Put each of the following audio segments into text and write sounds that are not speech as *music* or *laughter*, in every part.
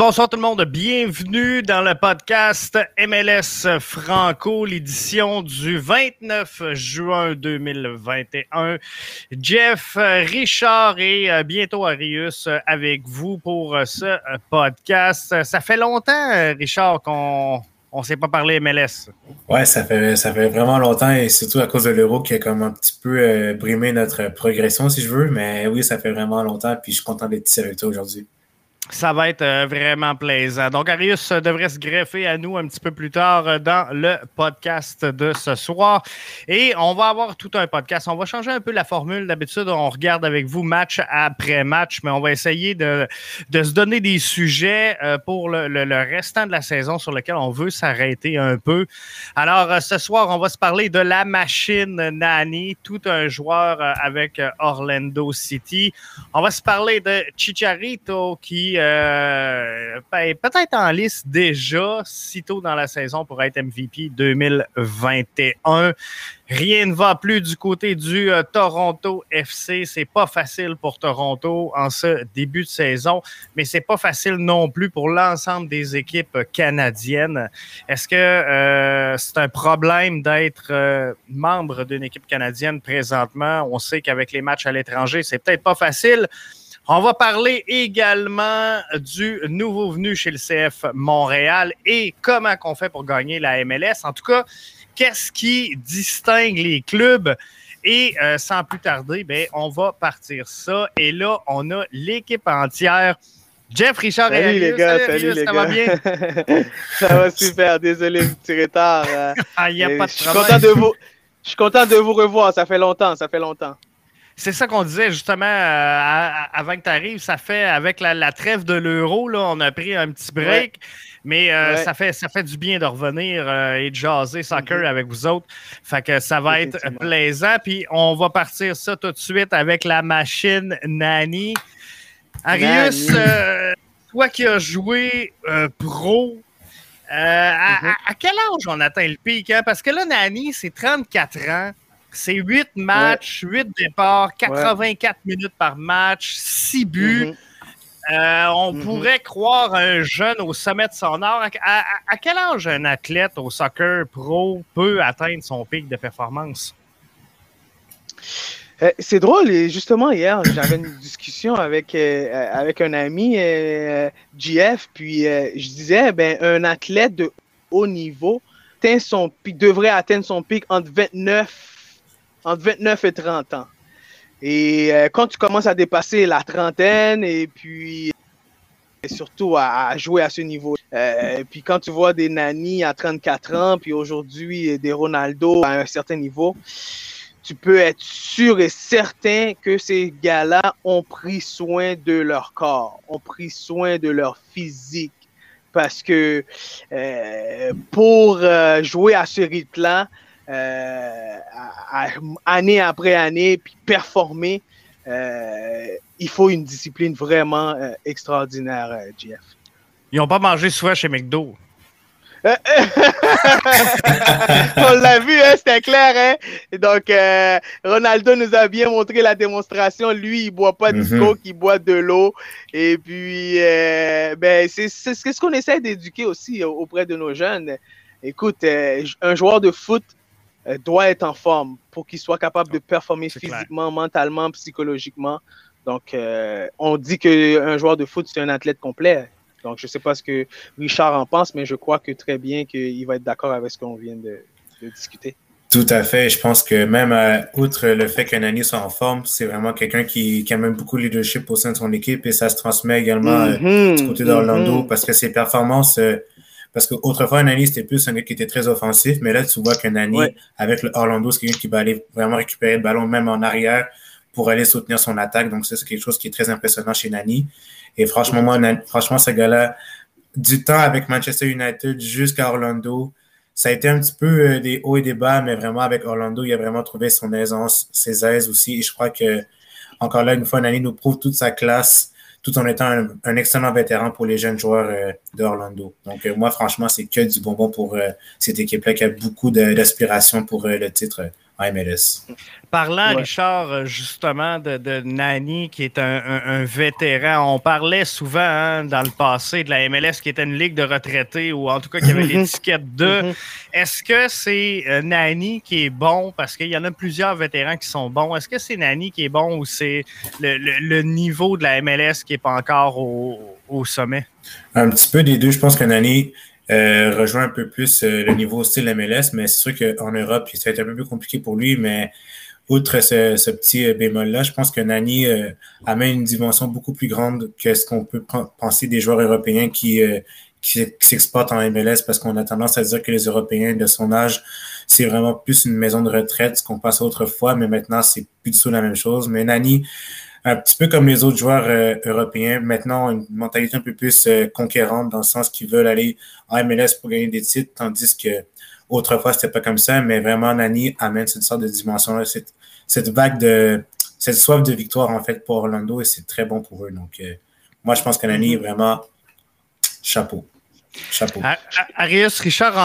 Bonsoir tout le monde. Bienvenue dans le podcast MLS Franco, l'édition du 29 juin 2021. Jeff, Richard et euh, bientôt Arius avec vous pour euh, ce euh, podcast. Ça fait longtemps, Richard, qu'on on s'est pas parlé MLS. Ouais, ça fait, ça fait vraiment longtemps et surtout à cause de l'euro qui a comme un petit peu brimé notre progression, si je veux. Mais oui, ça fait vraiment longtemps puis je suis content d'être ici avec toi aujourd'hui. Ça va être euh, vraiment plaisant. Donc, Arius devrait se greffer à nous un petit peu plus tard euh, dans le podcast de ce soir. Et on va avoir tout un podcast. On va changer un peu la formule. D'habitude, on regarde avec vous match après match, mais on va essayer de, de se donner des sujets euh, pour le, le, restant de la saison sur lequel on veut s'arrêter un peu. Alors, ce soir, on va se parler de la machine Nani, tout un joueur avec Orlando City. On va se parler de Chicharito qui euh, ben, peut-être en liste déjà, sitôt dans la saison pour être MVP 2021. Rien ne va plus du côté du euh, Toronto FC. C'est pas facile pour Toronto en ce début de saison, mais c'est pas facile non plus pour l'ensemble des équipes canadiennes. Est-ce que euh, c'est un problème d'être membre d'une équipe canadienne présentement? On sait qu'avec les matchs à l'étranger, c'est peut-être pas facile. On va parler également du nouveau venu chez le CF Montréal et comment qu'on fait pour gagner la MLS. En tout cas, qu'est-ce qui distingue les clubs? Et euh, sans plus tarder, ben, on va partir ça. Et là, on a l'équipe entière. Jeff, Richard salut et les gars, salut, Arius, les ça gars. va bien? *laughs* ça va super, désolé petit retard. euh, Ah, il n'y a et pas de je suis problème. content de vous. Je suis content de vous revoir, ça fait longtemps, ça fait longtemps. C'est ça qu'on disait justement euh, avant que tu arrives. Ça fait avec la, la trêve de l'euro, là, on a pris un petit break. Mais euh, Ouais. ça, fait, ça fait du bien de revenir euh, et de jaser soccer Mhm. avec vous autres. Fait que ça va être plaisant. Puis on va partir ça tout de suite avec la machine Nani. Arius, Nani. toi qui as joué pro, à, Mhm. à- à quel âge on atteint le pic? hein? Parce que là, Nani, c'est 34 ans. C'est 8 matchs, 8 départs, 84 minutes par match, 6 buts. Mhm. Euh, on Mhm. pourrait croire un jeune au sommet de son art. À, à- à quel âge un athlète au soccer pro peut atteindre son pic de performance? Euh, C'est drôle, et justement, hier, j'avais une *coughs* discussion avec, euh, avec un ami, GF, puis je disais, ben, un athlète de haut niveau atteint son pic, devrait atteindre son pic entre 29, entre 29 et 30 ans. Et euh, quand tu commences à dépasser la trentaine, et puis et surtout à, jouer à ce niveau. Euh, puis quand tu vois des Nani à 34 ans, puis aujourd'hui des Ronaldo à un certain niveau, tu peux être sûr et certain que ces gars-là ont pris soin de leur corps, ont pris soin de leur physique, parce que euh, pour jouer à ce rythme-là, euh, année après année, puis performer, il faut une discipline vraiment extraordinaire, Jeff. Ils n'ont pas mangé souvent chez McDo. *laughs* On l'a vu, hein, c'était clair. Hein? Donc, euh, Ronaldo nous a bien montré la démonstration. Lui, il boit pas de mm coke, il boit de l'eau. Et puis, euh, ben, c'est ce qu'on essaie d'éduquer aussi auprès de nos jeunes. Écoute, euh, un joueur de foot doit être en forme pour qu'il soit capable de performer physiquement, mentalement, psychologiquement. Donc, on dit qu'un joueur de foot, c'est un athlète complet. Donc, je ne sais pas ce que Richard en pense, mais je crois que très bien qu'il va être d'accord avec ce qu'on vient de, discuter. Tout à fait. Je pense que même euh, outre le fait qu'un Nani soit en forme, c'est vraiment quelqu'un qui, qui, a même beaucoup de leadership au sein de son équipe et ça se transmet également euh, mm-hmm. du côté d'Orlando mm-hmm. parce que ses performances, euh, parce qu'autrefois, Nani, c'était plus un gars qui était très offensif, mais là, tu vois qu'un Nani, avec le Orlando, c'est quelqu'un qui va aller vraiment récupérer le ballon même en arrière pour aller soutenir son attaque. Donc, ça, c'est quelque chose qui est très impressionnant chez Nani. Et franchement, moi, franchement, ce gars-là, du temps avec Manchester United jusqu'à Orlando, ça a été un petit peu euh, des hauts et des bas, mais vraiment avec Orlando, il a vraiment trouvé son aisance, ses aises aussi. Et je crois que, encore là, une fois, Nani nous prouve toute sa classe, tout en étant un, excellent vétéran pour les jeunes joueurs euh, d'Orlando. Donc, euh, moi, franchement, c'est que du bonbon pour cette équipe-là qui a beaucoup d'aspiration pour le titre MLS. Parlant, Richard, justement, de, Nani, qui est un, vétéran, on parlait souvent hein, dans le passé de la MLS qui était une ligue de retraités ou en tout cas qui avait mhm. l'étiquette de. Mhm. Est-ce que c'est euh, Nani qui est bon? Parce qu'il y en a plusieurs vétérans qui sont bons? Est-ce que c'est Nani qui est bon ou c'est le, niveau de la MLS qui n'est pas encore au, au sommet? Un petit peu des deux. Je pense que Nani, euh, rejoint un peu plus euh, le niveau style MLS, mais c'est sûr qu'en Europe, ça va être un peu plus compliqué pour lui, mais outre ce, petit euh, bémol-là, je pense que Nani amène une dimension beaucoup plus grande que ce qu'on peut penser des joueurs européens qui, qui, s'exportent en MLS parce qu'on a tendance à dire que les Européens de son âge, c'est vraiment plus une maison de retraite, ce qu'on passait autrefois, mais maintenant, c'est plus du tout la même chose. Mais Nani, un petit peu comme les autres joueurs euh, européens, maintenant une mentalité un peu plus euh, conquérante dans le sens qu'ils veulent aller en MLS pour gagner des titres, tandis que autrefois c'était pas comme ça, mais vraiment Nani amène cette sorte de dimension-là, cette, cette vague de cette soif de victoire en fait pour Orlando et c'est très bon pour eux. Donc euh, moi je pense que Nani est mm-hmm. vraiment chapeau. Chapeau. Arius Richard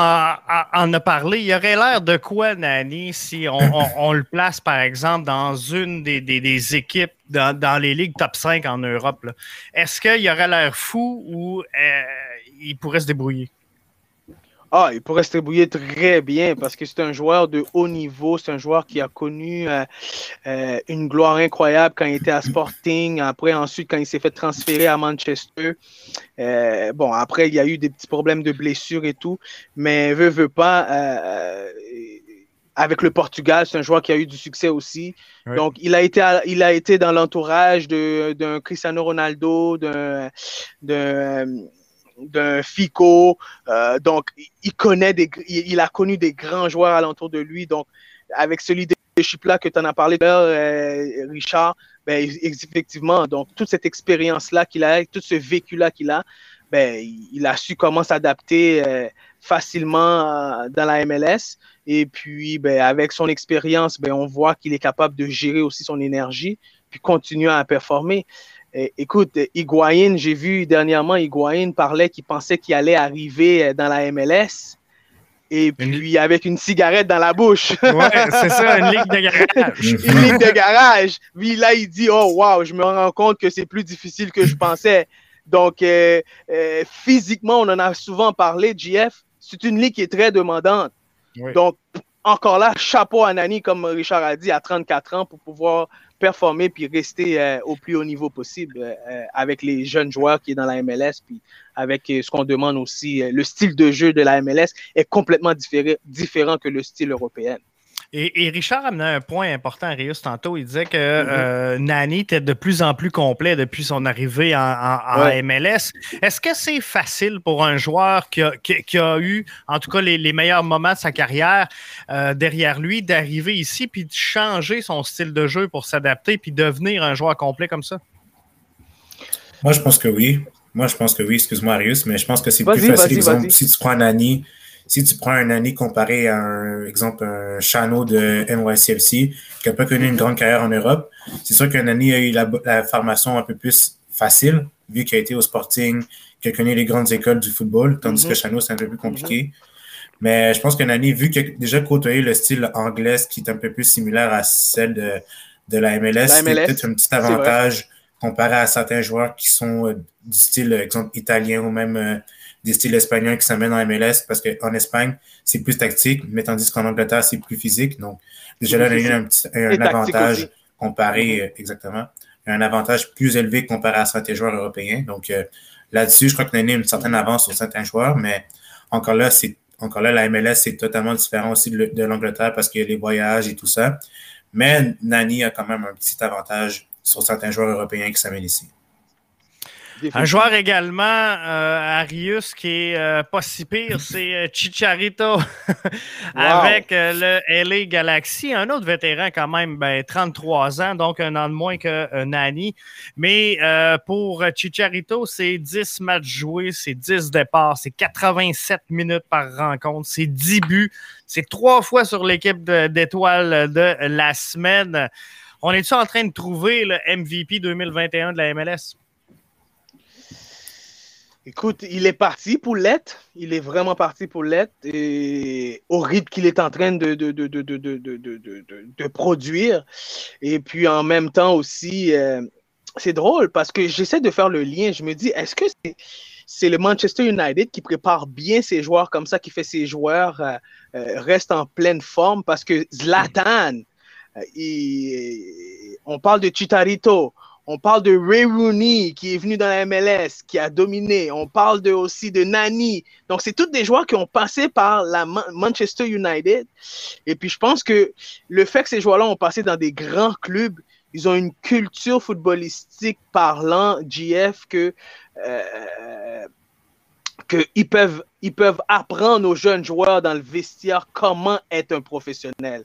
en, a parlé. Il aurait l'air de quoi, Nani, si on, *laughs* le place, par exemple, dans une des, équipes dans, les ligues top 5 en Europe? Est-ce qu'il aurait l'air fou ou euh, il pourrait se débrouiller? Ah, il pourrait se débrouiller très bien parce que c'est un joueur de haut niveau. C'est un joueur qui a connu euh, euh, une gloire incroyable quand il était à Sporting. Après, ensuite, quand il s'est fait transférer à Manchester. Euh, bon, après, il y a eu des petits problèmes de blessure et tout. Mais veut, veut pas. avec le Portugal, c'est un joueur qui a eu du succès aussi. Donc, il a été, il a été dans l'entourage d'un Cristiano Ronaldo, d'un d'un Fico. Euh, donc, il connaît des, il, a connu des grands joueurs alentour de lui. Donc, avec ce leadership-là que tu en as parlé, euh, Richard, ben, effectivement, donc toute cette expérience-là qu'il a, tout ce vécu-là qu'il a, ben, il a su comment s'adapter euh, facilement dans la MLS. Et puis, ben, avec son expérience, ben, on voit qu'il est capable de gérer aussi son énergie, puis continuer à performer. Eh, écoute, Higuain, j'ai vu dernièrement, Higuain parlait qu'il pensait qu'il allait arriver euh, dans la MLS. Et puis avec une cigarette dans la bouche. Ouais, c'est ça, une ligue de garage. *laughs* une ligue de garage. Puis là, il dit Oh, wow, je me rends compte que c'est plus difficile que je pensais. Donc, euh, euh, physiquement, on en a souvent parlé, JF. C'est une ligue qui est très demandante. Donc, encore là, chapeau à Nani, comme Richard a dit, à 34 ans pour pouvoir performer puis rester euh, au plus haut niveau possible euh, euh, avec les jeunes joueurs qui est dans la MLS puis avec ce qu'on demande aussi le style de jeu de la MLS est complètement différent que le style européen. Et, Richard amenait un point important à Rius tantôt. Il disait que mm-hmm. euh, Nani était de plus en plus complet depuis son arrivée en, MLS. Est-ce que c'est facile pour un joueur qui a, eu, en tout cas, les, meilleurs moments de sa carrière euh, derrière lui, d'arriver ici puis de changer son style de jeu pour s'adapter puis devenir un joueur complet comme ça? Moi, je pense que oui. Moi, je pense que oui, excuse-moi, Arius, mais je pense que c'est plus facile, exemple, si tu prends Nani, si tu prends un Nani comparé à un exemple, un Chano de NYCFC, qui n'a pas connu une grande carrière en Europe, c'est sûr qu'un Nani a eu la, formation un peu plus facile, vu qu'il a été au Sporting, qu'il a connu les grandes écoles du football, tandis que mm-hmm. Chano, c'est un peu plus compliqué. Mm-hmm. Mais je pense que Nani, vu qu'il a déjà côtoyé le style anglais, qui est un peu plus similaire à celle de, de la MLS, c'est peut-être un petit avantage comparé à certains joueurs qui sont euh, du style, exemple, italien ou même euh, des styles espagnols qui s'amènent en MLS parce qu'en Espagne, c'est plus tactique, mais tandis qu'en Angleterre, c'est plus physique. Donc, déjà là, il y a un, petit, un avantage comparé, mm-hmm. exactement, un avantage plus élevé comparé à certains joueurs européens. Donc, là-dessus, je crois qu'on a une certaine avance sur certains joueurs, mais encore là, c'est encore là, la MLS, c'est totalement différent aussi de l'Angleterre parce qu'il y a les voyages et tout ça. Mais Nani a quand même un petit avantage sur certains joueurs européens qui s'amènent ici. Un joueur également, euh, Arius, qui est euh, pas si pire, *laughs* c'est euh, Chicharito *laughs* avec le LA Galaxy. Un autre vétéran quand même, ben, 33 ans, donc un an de moins que Nani. Mais pour Chicharito, c'est 10 matchs joués, c'est 10 départs, c'est 87 minutes par rencontre, c'est 10 buts, c'est trois fois sur l'équipe d'étoiles de la semaine. On est-tu en train de trouver le MVP 2021 de la MLS? Écoute, il est parti pour l'être. Il est vraiment parti pour l'être. Et au rythme qu'il est en train de, de, de, de, produire. Et puis en même temps aussi, euh, c'est drôle parce que j'essaie de faire le lien. Je me dis, est-ce que c'est le Manchester United qui prépare bien ses joueurs comme ça, qui fait ses joueurs euh, euh, restent en pleine forme? Parce que Zlatan, on parle de Chitarito, on parle de Ray Rooney qui est venu dans la MLS, qui a dominé. On parle de, aussi de Nani. Donc, c'est tous des joueurs qui ont passé par la Manchester United. Et puis, je pense que le fait que ces joueurs-là ont passé dans des grands clubs, ils ont une culture footballistique parlant, GF, que, euh, que ils, peuvent, ils peuvent apprendre aux jeunes joueurs dans le vestiaire comment être un professionnel,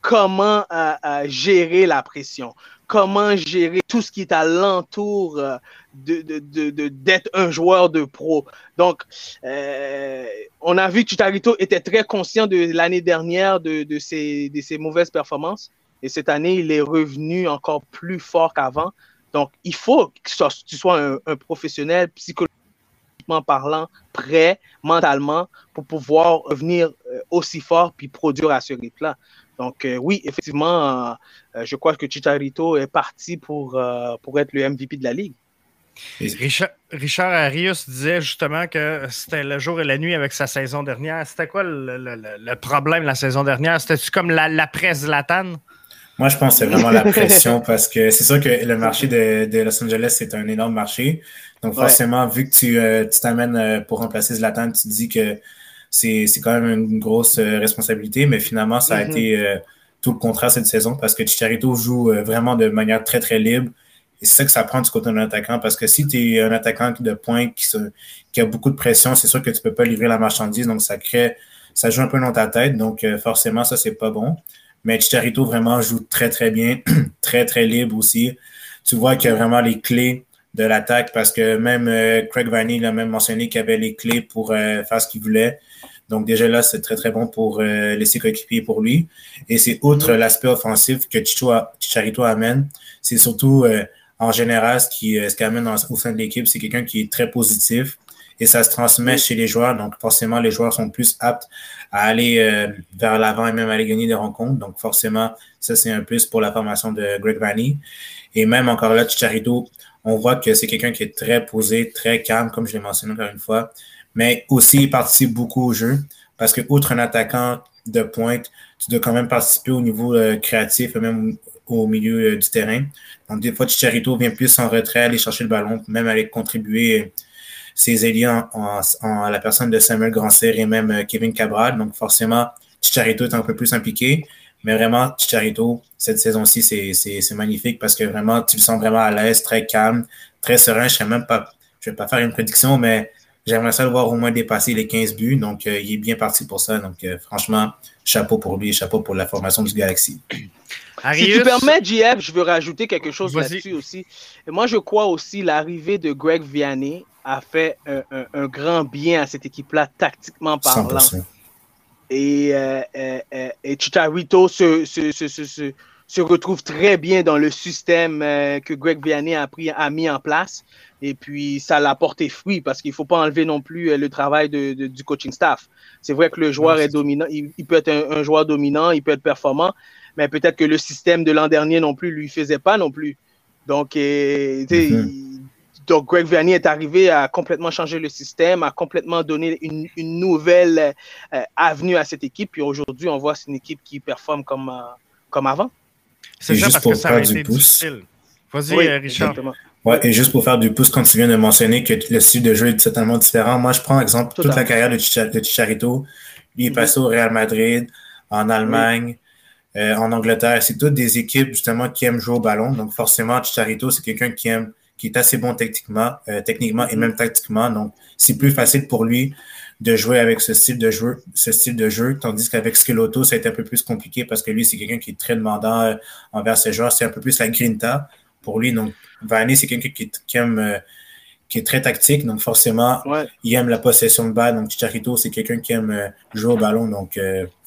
comment euh, euh, gérer la pression, comment gérer tout ce qui est alentour euh, d'être de, de, un joueur de pro. Donc, euh, on a vu que Chitarito était très conscient de l'année dernière de, ses, mauvaises performances. Et cette année, il est revenu encore plus fort qu'avant. Donc, il faut que tu sois un, un professionnel psychologiquement parlant, prêt mentalement pour pouvoir revenir euh, aussi fort puis produire à ce rythme-là. Donc, euh, oui, effectivement, euh, euh, je crois que Chicharito est parti pour, pour être le MVP de la Ligue. Richard, Richard Arius disait justement que c'était le jour et la nuit avec sa saison dernière. C'était quoi le, problème la saison dernière? C'était-tu comme la, presse latane? Moi, je pense que c'est vraiment la pression *laughs* parce que c'est sûr que le marché de, Los Angeles, c'est un énorme marché. Donc, forcément, vu que tu t'amènes pour remplacer Zlatan, tu te dis que c'est quand même une grosse euh, responsabilité, mais finalement, ça a mm-hmm. été euh, tout le contraire cette saison parce que Chicharito joue euh, vraiment de manière très, très libre. Et c'est ça que ça prend du côté d'un attaquant parce que si tu es un attaquant de pointe qui, qui a beaucoup de pression, c'est sûr que tu peux pas livrer la marchandise, donc ça crée, ça joue un peu dans ta tête, donc forcément, ça, c'est pas bon. Mais Chicharito vraiment joue très, très bien, *clears throat* très, très libre aussi. Tu vois qu'il y a vraiment les clés de l'attaque parce que même Craig Vanny a même mentionné qu'il avait les clés pour faire ce qu'il voulait. Donc déjà là, c'est très, très bon pour euh, laisser coéquipier pour lui. Et c'est outre l'aspect offensif que Chicharito amène, c'est surtout euh, en général ce qui, euh, ce qui amène au sein de l'équipe, c'est quelqu'un qui est très positif et ça se transmet chez les joueurs. Donc forcément, les joueurs sont plus aptes à aller vers l'avant et même à aller gagner des rencontres. Donc forcément, ça c'est un plus pour la formation de Greg Vanny. Et même encore là, Chicharito, on voit que c'est quelqu'un qui est très posé, très calme, comme je l'ai mentionné encore une fois mais aussi il participe beaucoup au jeu parce que, outre un attaquant de pointe, tu dois quand même participer au niveau euh, créatif et même au milieu euh, du terrain. Donc, des fois, Chicharito vient plus en retrait, aller chercher le ballon, même aller contribuer euh, ses alliés en, la personne de Samuel Grandser et même Kevin Cabral. Donc, forcément, Chicharito est un peu plus impliqué. Mais vraiment, Chicharito, cette saison-ci, c'est magnifique parce que vraiment, tu le sens vraiment à l'aise, très calme, très serein. Je ne même pas, je vais pas faire une prédiction, mais J'aimerais ça le voir au moins dépasser les 15 buts. Donc, euh, il est bien parti pour ça. Donc, euh, franchement, chapeau pour lui, chapeau pour la formation du Galaxy. Si tu permets, JF, je veux rajouter quelque chose là-dessus aussi. Et moi, je crois aussi l'arrivée de Greg Vianney a fait un, grand bien à cette équipe-là, tactiquement parlant. Et, euh, euh, euh, et Chicharito se, se, se, se, retrouve très bien dans le système que Greg Vianney a, pris, a mis en place. Et puis, ça l'a porté fruit parce qu'il ne faut pas enlever non plus le travail de, du coaching staff. C'est vrai que le joueur est, dominant. Il, peut être un, joueur dominant, il peut être performant, mais peut-être que le système de l'an dernier non plus lui faisait pas non plus. Donc, mm-hmm. Donc Greg Vanney est arrivé à complètement changer le système, à complètement donner une, une nouvelle euh, avenue à cette équipe. Puis aujourd'hui, on voit c'est une équipe qui performe comme, euh, comme avant. C'est juste parce pour que ça a été difficile. Vas-y, euh, Richard. Ouais, et juste pour faire du pouce, quand tu viens de mentionner que le style de jeu est totalement différent, moi je prends exemple toute la carrière de, Chicharito. Lui est mm-hmm. passé au Real Madrid, en Allemagne, euh, en Angleterre. C'est toutes des équipes justement qui aiment jouer au ballon. Donc forcément, Chicharito, c'est quelqu'un qui aime, qui est assez bon techniquement, euh, techniquement et même tactiquement. Donc c'est plus facile pour lui de jouer avec ce style de jeu, ce style de jeu, tandis qu'avec Skeleto, ça a été un peu plus compliqué parce que lui, c'est quelqu'un qui est très demandant euh, envers ses joueurs. C'est un peu plus la grinta pour lui. Donc, Vanny, c'est quelqu'un qui, aime, qui est très tactique. Donc, forcément, il aime la possession de balle. Donc, Chicharito, c'est quelqu'un qui aime jouer au ballon. Donc,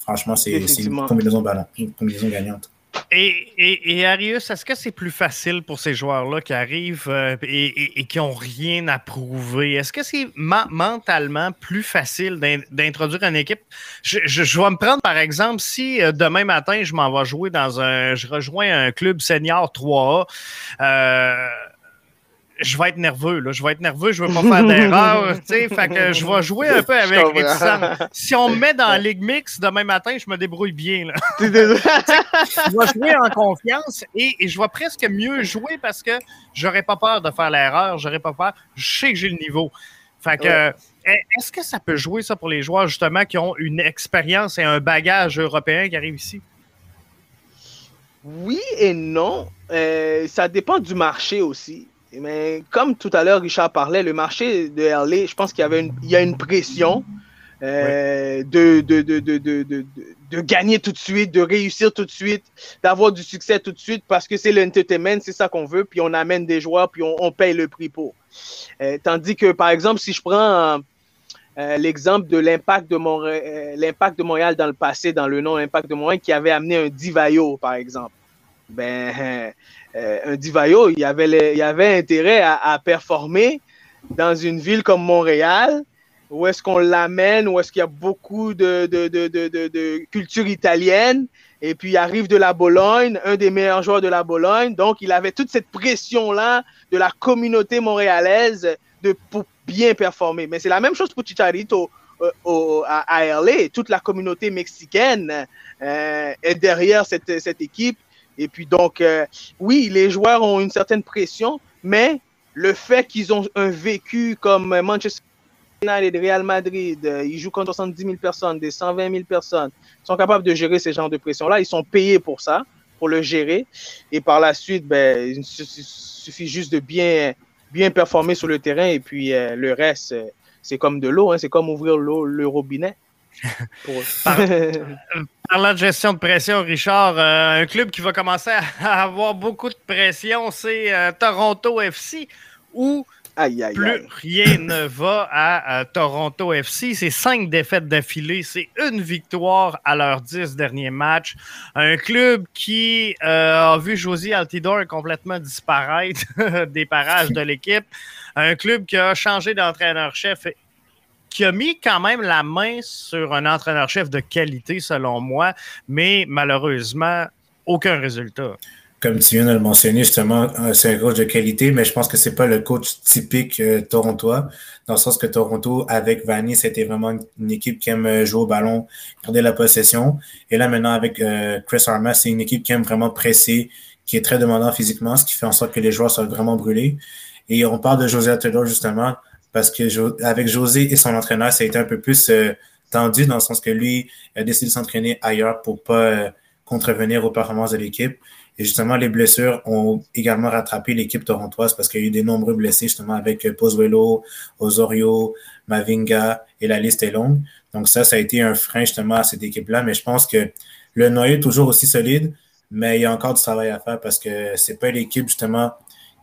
Franchement, c'est une combinaison, une combinaison gagnante. Et, et, et, Arius, est-ce que c'est plus facile pour ces joueurs-là qui arrivent euh, et, et, qui n'ont rien à prouver? Est-ce que c'est mentalement plus facile d'introduire une équipe? Je, je, vais me prendre, par exemple, si euh, demain matin, je m'en vais jouer dans un. Je rejoins un club senior 3A. Euh, je vais être nerveux, là. Je vais être nerveux, je veux pas faire d'erreur, *laughs* tu sais. Fait que je vais jouer un peu avec Si on me met dans la Ligue Mix demain matin, je me débrouille bien, là. *laughs* je vais jouer en confiance et, je vais presque mieux jouer parce que j'aurais pas peur de faire l'erreur, j'aurais pas peur. Je sais que j'ai le niveau. Fait que, est-ce que ça peut jouer ça pour les joueurs, justement, qui ont une expérience et un bagage européen qui arrivent ici? Oui et non. Euh, ça dépend du marché aussi. Mais comme tout à l'heure, Richard parlait, le marché de LA, je pense qu'il y, avait une, il y a une pression euh, de, de, de, de, gagner tout de suite, de réussir tout de suite, d'avoir du succès tout de suite parce que c'est l'entertainment, c'est ça qu'on veut, puis on amène des joueurs, puis on, paye le prix pour. Euh, tandis que, par exemple, si je prends euh, l'exemple de l'impact de, l'impact de Montréal dans le passé, dans le nom Impact de Montréal, qui avait amené un Divayo, par exemple. Ben, euh, un Divayo, il y avait, avait intérêt à, performer dans une ville comme Montréal, où est-ce qu'on l'amène, où est-ce qu'il y a beaucoup de, de, de, de, culture italienne, et puis il arrive de la Bologne, un des meilleurs joueurs de la Bologne, donc il avait toute cette pression-là de la communauté montréalaise de, pour bien performer. Mais c'est la même chose pour Chicharito euh, à, à, toute la communauté mexicaine euh, est derrière cette, cette équipe et puis donc, euh, oui, les joueurs ont une certaine pression, mais le fait qu'ils ont un vécu comme Manchester United, Real Madrid, euh, ils jouent contre 70 000 personnes, des 120 000 personnes, ils sont capables de gérer ces genres de pression-là. Ils sont payés pour ça, pour le gérer. Et par la suite, ben, il suffit juste de bien, bien performer sur le terrain et puis euh, le reste, c'est comme de l'eau, hein, c'est comme ouvrir le robinet. *laughs* Parlant de gestion de pression, Richard, euh, un club qui va commencer à *laughs* avoir beaucoup de pression, c'est euh, Toronto FC, où plus rien ne va à, Toronto FC. C'est cinq défaites d'affilée, c'est une victoire à leurs dix derniers matchs. Un club qui euh, a vu Josie Altidore complètement disparaître *laughs* des parages de l'équipe. Un club qui a changé d'entraîneur-chef qui a mis quand même la main sur un entraîneur-chef de qualité, selon moi, mais malheureusement, aucun résultat. Comme tu viens de le mentionner, justement, euh, c'est un coach de qualité, mais je pense que c'est pas le coach typique euh, torontois, dans le sens que Toronto, avec Vanny, c'était vraiment une équipe qui aime euh, jouer au ballon, garder la possession. Et là, maintenant, avec Chris Armas, c'est une équipe qui aime vraiment presser, qui est très demandant physiquement, ce qui fait en sorte que les joueurs soient vraiment brûlés. Et on parle de José Taylor, justement parce que avec José et son entraîneur, ça a été un peu plus euh, tendu dans le sens que lui a décidé de s'entraîner ailleurs pour pas euh, contrevenir aux performances de l'équipe. Et justement, les blessures ont également rattrapé l'équipe torontoise parce qu'il y a eu de nombreux blessés justement avec Pozuelo, Osorio, Mavinga et la liste est longue. Donc ça, ça a été un frein justement à cette équipe-là. Mais je pense que le noyau est toujours aussi solide, Mais il y a encore du travail à faire parce que c'est pas l'équipe, justement,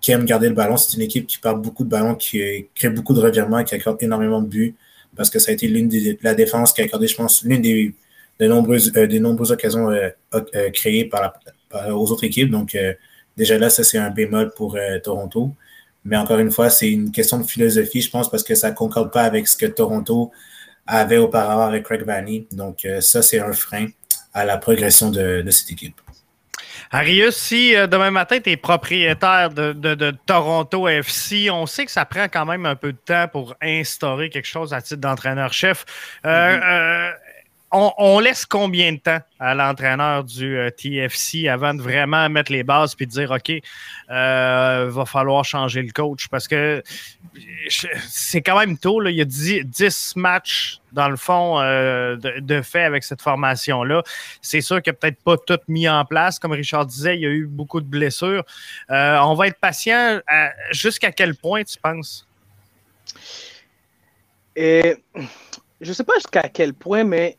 qui aime garder le ballon. C'est une équipe qui perd beaucoup de ballons, qui crée beaucoup de revirements, qui accorde énormément de buts parce que ça a été l'une des la défense qui a accordé, je pense, l'une des, des, nombreuses, euh, des nombreuses occasions euh, euh, créées par, aux autres équipes. Donc, déjà là, ça, c'est un bémol pour Toronto. Mais encore une fois, c'est une question de philosophie, je pense, parce que ça ne concorde pas avec ce que Toronto avait auparavant avec Craig Vanny. Donc, ça, c'est un frein à la progression de, de cette équipe. Arius, si euh, demain matin, tu es propriétaire de, Toronto FC, on sait que ça prend quand même un peu de temps pour instaurer quelque chose à titre d'entraîneur-chef. Euh, mm-hmm. euh, on, laisse combien de temps à l'entraîneur du euh, TFC avant de vraiment mettre les bases puis de dire OK, euh, va falloir changer le coach? Parce que c'est quand même tôt. Là. Il y a 10, matchs dans le fond euh, de, fait avec cette formation-là. C'est sûr qu'il n'a peut-être pas tout mis en place. Comme Richard disait, il y a eu beaucoup de blessures. on va être patient. Jusqu'à quel point tu penses? Et, je ne sais pas jusqu'à quel point, mais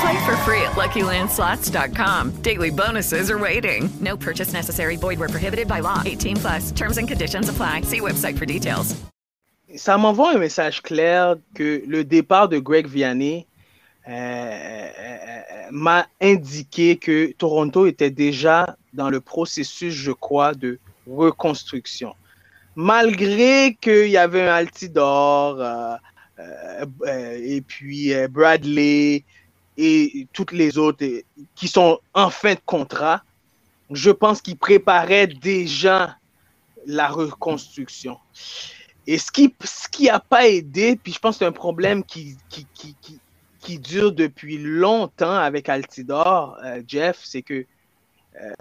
Play for free at LuckyLandSlots.com. Daily bonuses are waiting. No purchase necessary. Void where prohibited by law. 18 plus. Terms and conditions apply. See website for details. Ça m'envoie un message clair que le départ de Greg Vianney Euh, euh, m'a indiqué que Toronto était déjà dans le processus, je crois, de reconstruction. Malgré qu'il y avait un Altidor, euh, et puis Bradley et toutes les autres qui sont en fin de contrat, je pense qu'ils préparaient déjà la reconstruction. Et ce qui ce qui pas aidé, puis je pense que c'est un problème qui, qui, qui, qui dure depuis longtemps avec Altidor, euh, Jeff, c'est que euh,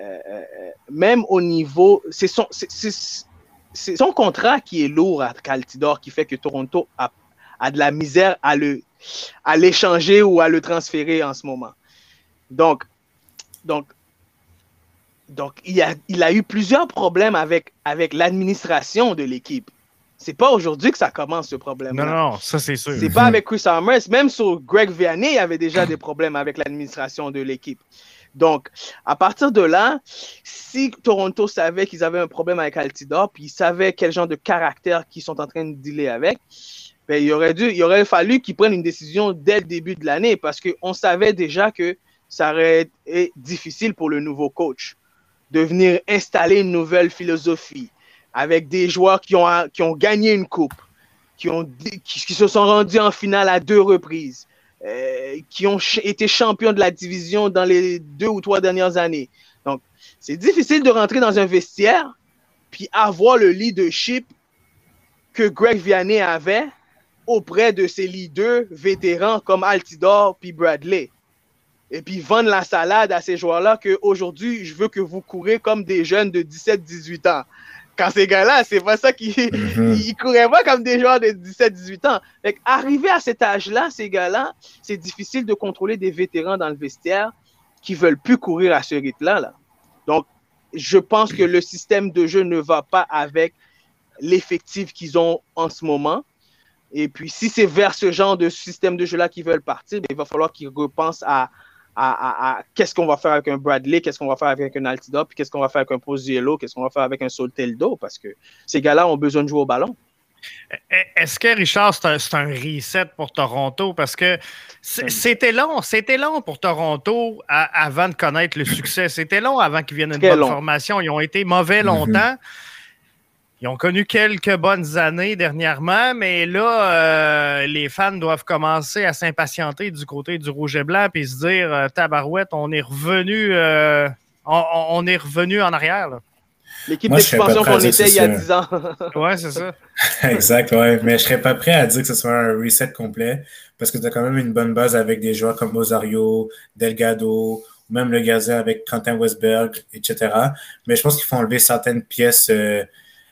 euh, même au niveau, c'est son, son, contrat qui est lourd avec Altidor qui fait que Toronto a, a de la misère à le à l'échanger ou à le transférer en ce moment. Donc, donc, donc il, a, il a eu plusieurs problèmes avec, avec l'administration de l'équipe. C'est pas aujourd'hui que ça commence ce problème. Non, non, ça c'est sûr. C'est pas avec Chris Armers. Même sur Greg Vianney, il y avait déjà des problèmes avec l'administration de l'équipe. Donc, à partir de là, si Toronto savait qu'ils avaient un problème avec Altidor, puis ils savaient quel genre de caractère qu'ils sont en train de dealer avec, ben, il, aurait dû, il aurait fallu qu'ils prennent une décision dès le début de l'année parce qu'on savait déjà que ça aurait été difficile pour le nouveau coach de venir installer une nouvelle philosophie, avec des joueurs qui ont, qui ont gagné une coupe, qui, ont, qui, se sont rendus en finale à deux reprises, euh, qui ont été champions de la division dans les deux ou trois dernières années. Donc, c'est difficile de rentrer dans un vestiaire puis avoir le leadership que Greg Vianney avait auprès de ses leaders vétérans comme Altidor puis Bradley. Et puis vendre la salade à ces joueurs-là qu'aujourd'hui, je veux que vous courez comme des jeunes de 17-18 ans quand ces gars-là, c'est pas ça qui. Mhm. *laughs* Ils couraient pas comme des joueurs de 17-18 ans. Fait arriver à cet âge-là, ces gars-là, c'est difficile de contrôler des vétérans dans le vestiaire qui veulent plus courir à ce rythme-là. Là. Donc, je pense que le système de jeu ne va pas avec l'effectif qu'ils ont en ce moment. Et puis, si c'est vers ce genre de système de jeu-là qu'ils veulent partir, ben, il va falloir qu'ils repensent à, à, qu'est-ce qu'on va faire avec un Bradley, qu'est-ce qu'on va faire avec un Altidor, puis qu'est-ce qu'on va faire avec un Poziello, qu'est-ce qu'on va faire avec un Solteldo, parce que ces gars-là ont besoin de jouer au ballon. Est-ce que Richard, c'est un, reset pour Toronto? Parce que c'était long, c'était long pour Toronto avant de connaître le succès. C'était long avant qu'ils viennent une bonne formation. Ils ont été mauvais longtemps. Ils ont connu quelques bonnes années dernièrement, mais là, euh, les fans doivent commencer à s'impatienter du côté du rouge et blanc et se dire euh, Tabarouette, on est revenu, euh, on, on, est revenu en arrière. L'équipe d'expansion qu'on était il y a 10 ans. *laughs* ouais, c'est ça. *laughs* exact, ouais. Mais je serais pas prêt à dire que ce soit un reset complet parce que tu as quand même une bonne base avec des joueurs comme Osario, Delgado, même le gazet avec Quentin Westberg, etc. Mais je pense qu'il faut enlever certaines pièces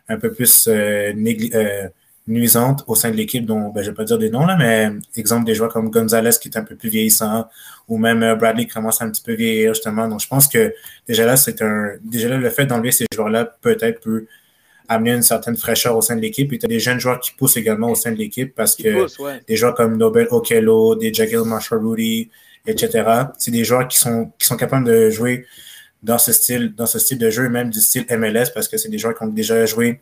un peu plus euh, euh, nuisantes au sein de l'équipe, dont ben, je ne vais pas dire des noms, là, mais exemple des joueurs comme Gonzalez qui est un peu plus vieillissant, ou même euh, Bradley qui commence un petit peu vieillir, justement. Donc, je pense que déjà là, c'est un. Déjà là, le fait d'enlever ces joueurs-là peut-être peut amener une certaine fraîcheur au sein de l'équipe. Et tu as des jeunes joueurs qui poussent également au sein de l'équipe parce que des joueurs comme Nobel Okello, des Jagil Marshall Rudy, etc., c'est des joueurs qui sont, qui sont capables de jouer dans ce style, dans ce style de jeu, même du style MLS, parce que c'est des joueurs qui ont déjà joué.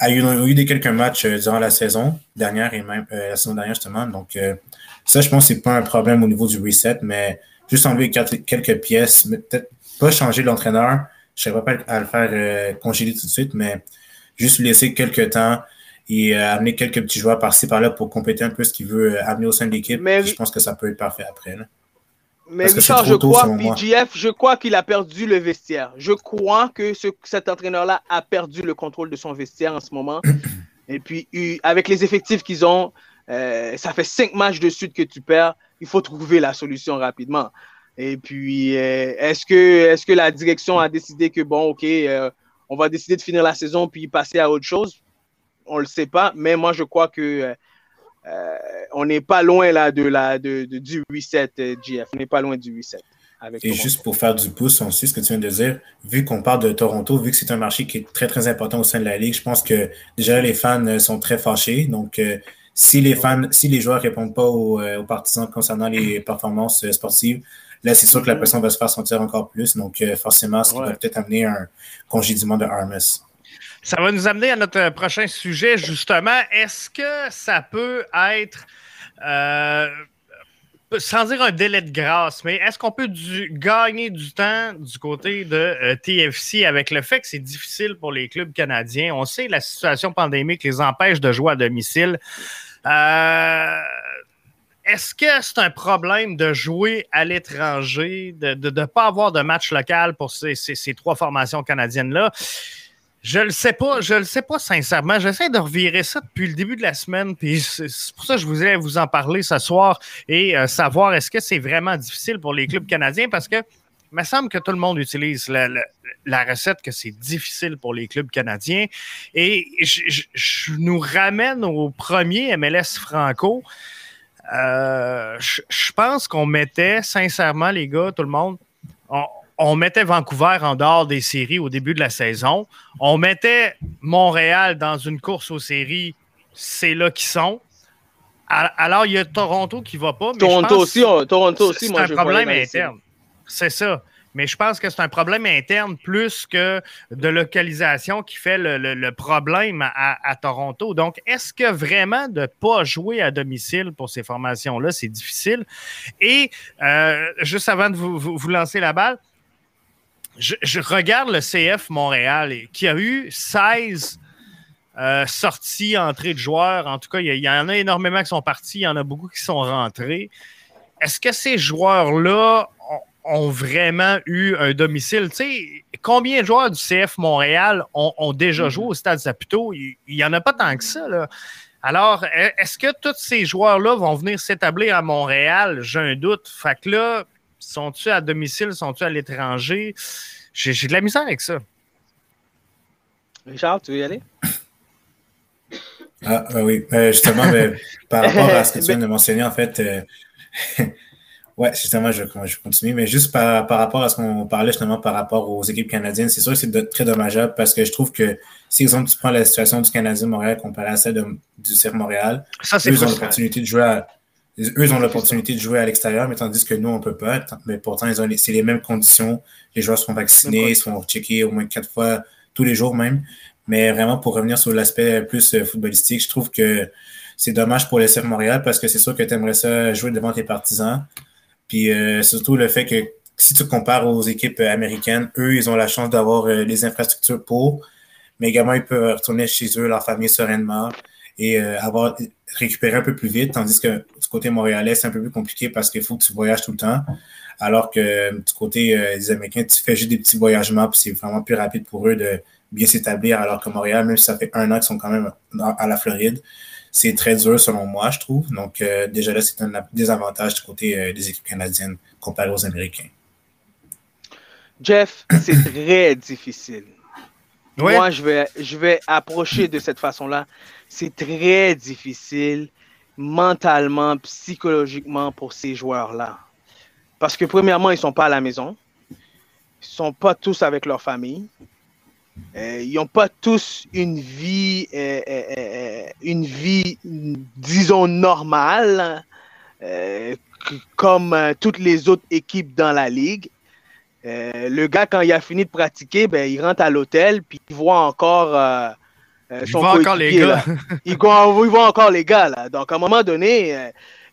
Il y a eu des quelques matchs euh, durant la saison dernière et même euh, la saison dernière, justement. Donc, euh, ça, je pense que c'est pas un problème au niveau du reset, mais juste enlever quelques pièces, peut-être pas changer l'entraîneur. Je ne serais pas à le faire congédier tout de suite, mais juste laisser quelques temps et amener quelques petits joueurs par-ci par-là pour compléter un peu ce qu'il veut amener au sein de l'équipe. Je pense que ça peut être parfait après. Là. Mais Richard, je crois, PGF, je crois qu'il a perdu le vestiaire. Je crois que ce, cet entraîneur-là a perdu le contrôle de son vestiaire en ce moment. *clears throat* Et puis, avec les effectifs qu'ils ont, euh, ça fait cinq matchs de suite que tu perds. Il faut trouver la solution rapidement. Et puis, euh, est-ce que, est que la direction a décidé que, bon, OK, euh, on va décider de finir la saison puis passer à autre chose? On ne le sait pas, mais moi, je crois que on n'est pas loin là de la, de, du reset, euh, GF. On n'est pas loin du reset. Et juste pour faire du pouce, on sait ce que tu viens de dire. Vu qu'on parle de Toronto, vu que c'est un marché qui est très, très important au sein de la Ligue, je pense que déjà les fans euh, sont très fâchés. Donc, si les fans, si les joueurs ne répondent pas aux, partisans concernant les performances sportives, là, c'est sûr que la pression va se faire sentir encore plus. Donc, forcément, ça va peut-être amener un congédiement de Armas. Ça va nous amener à notre prochain sujet, justement. Est-ce que ça peut être, euh, sans dire un délai de grâce, mais est-ce qu'on peut gagner du temps du côté de euh, TFC avec le fait que c'est difficile pour les clubs canadiens? On sait la situation pandémique les empêche de jouer à domicile. Euh, est-ce que c'est un problème de jouer à l'étranger, de ne pas avoir de match local pour ces trois formations canadiennes-là? Je le sais pas, je le sais pas sincèrement. J'essaie de revirer ça depuis le début de la semaine, puis c'est pour ça que je voulais vous en parler ce soir et euh, savoir est-ce que c'est vraiment difficile pour les clubs canadiens parce que il me semble que tout le monde utilise la, recette que c'est difficile pour les clubs canadiens. Et je, nous ramène au premier MLS Franco. Euh, je pense qu'on mettait, sincèrement, les gars, tout le monde, on mettait Vancouver en dehors des séries au début de la saison. On mettait Montréal dans une course aux séries. C'est là qu'ils sont. Alors, il y a Toronto qui ne va pas. Toronto, aussi, Toronto aussi, C'est un problème interne. C'est ça. Mais je pense que c'est un problème interne plus que de localisation qui fait le, problème à, Toronto. Donc, est-ce que vraiment de ne pas jouer à domicile pour ces formations-là, c'est difficile? Et euh, juste avant de vous lancer la balle, je, regarde le CF Montréal qui a eu 16 euh, sorties, entrées de joueurs. En tout cas, il y, en a énormément qui sont partis, il y en a beaucoup qui sont rentrés. Est-ce que ces joueurs-là ont, vraiment eu un domicile? Tu sais, combien de joueurs du CF Montréal ont, déjà mm-hmm. joué au Stade Saputo? Il n'y en a pas tant que ça. Alors, est-ce que tous ces joueurs-là vont venir s'établir à Montréal? J'ai un doute. Fait que là, sont-tu à domicile, sont-tu à l'étranger? J'ai de la misère avec ça. Richard, tu veux y aller? Ah, ben oui, euh, justement, ben, *laughs* par rapport à ce que tu viens de mentionner, en fait, euh, *laughs* ouais, justement, je, je continue, mais juste par, par rapport à ce qu'on parlait justement par rapport aux équipes canadiennes, c'est sûr que c'est très dommageable parce que je trouve que si, exemple, tu prends la situation du Canadien Montréal comparée à celle du CIR Montréal, ça, ils ont l'opportunité de jouer à, eux, ils ont l'opportunité de jouer à l'extérieur, mais tandis que nous, on ne peut pas. Mais pourtant, c'est les mêmes conditions. Les joueurs sont vaccinés, ils sont checkés au moins quatre fois tous les jours même. Mais vraiment, pour revenir sur l'aspect plus euh, footballistique, je trouve que c'est dommage pour le CF Montréal parce que c'est sûr que tu aimerais ça jouer devant tes partisans. Puis euh, surtout le fait que si tu compares aux équipes américaines, eux, ils ont la chance d'avoir euh, les infrastructures pour. mais également ils peuvent retourner chez eux, leur famille sereinement et euh, avoir récupéré un peu plus vite, tandis que du côté montréalais, c'est un peu plus compliqué parce qu'il faut que tu voyages tout le temps. Alors que du côté des Américains, tu fais juste des petits voyagements, puis c'est vraiment plus rapide pour eux de bien s'établir, alors que Montréal, même si ça fait un an qu'ils sont quand même à la Floride, c'est très dur selon moi, je trouve. Donc, euh, déjà là, c'est un désavantage du côté euh, des équipes canadiennes comparé aux Américains. Jeff, c'est très difficile. Moi, je vais, je vais approcher de cette façon-là. C'est très difficile mentalement, psychologiquement pour ces joueurs-là. Parce que premièrement, ils ne sont pas à la maison. Ils ne sont pas tous avec leur famille. Euh, ils n'ont pas tous une vie, euh, euh, une vie, disons, normale, comme toutes les autres équipes dans la ligue. le gars, quand il a fini de pratiquer, ben, il rentre à l'hôtel, puis il voit encore son il voit encore les gars. *laughs* il, voit, il, voit, encore les gars. Là. Donc, à un moment donné, *laughs*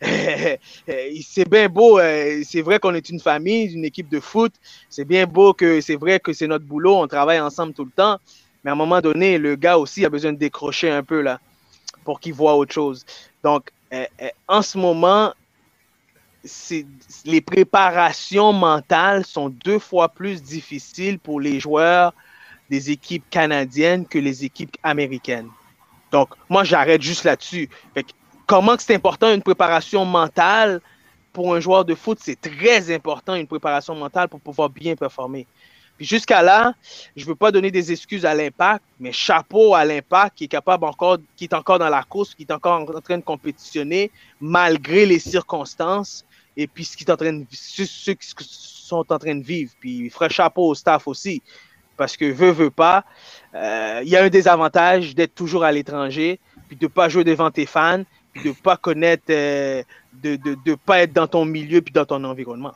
c'est bien beau, euh, c'est vrai qu'on est une famille, une équipe de foot, c'est bien beau que c'est vrai que c'est notre boulot, on travaille ensemble tout le temps, mais à un moment donné, le gars aussi a besoin de décrocher un peu là pour qu'il voit autre chose. Donc, euh, euh, en ce moment, les préparations mentales sont deux fois plus difficiles pour les joueurs des équipes canadiennes que les équipes américaines. Donc, moi, j'arrête juste là-dessus comment c'est important une préparation mentale pour un joueur de foot, c'est très important une préparation mentale pour pouvoir bien performer. Puis jusqu'à là, je ne veux pas donner des excuses à l'impact, mais chapeau à l'impact qui est capable encore, qui est encore dans la course, qui est encore en train de compétitionner malgré les circonstances et puis ce qui est en train de, ceux qui sont en train de vivre. Puis ferait chapeau au staff aussi, parce que veut, veut pas, euh, il y a un désavantage d'être toujours à l'étranger, puis de ne pas jouer devant tes fans, de pas connaître, euh, de ne pas être dans ton milieu puis dans ton environnement.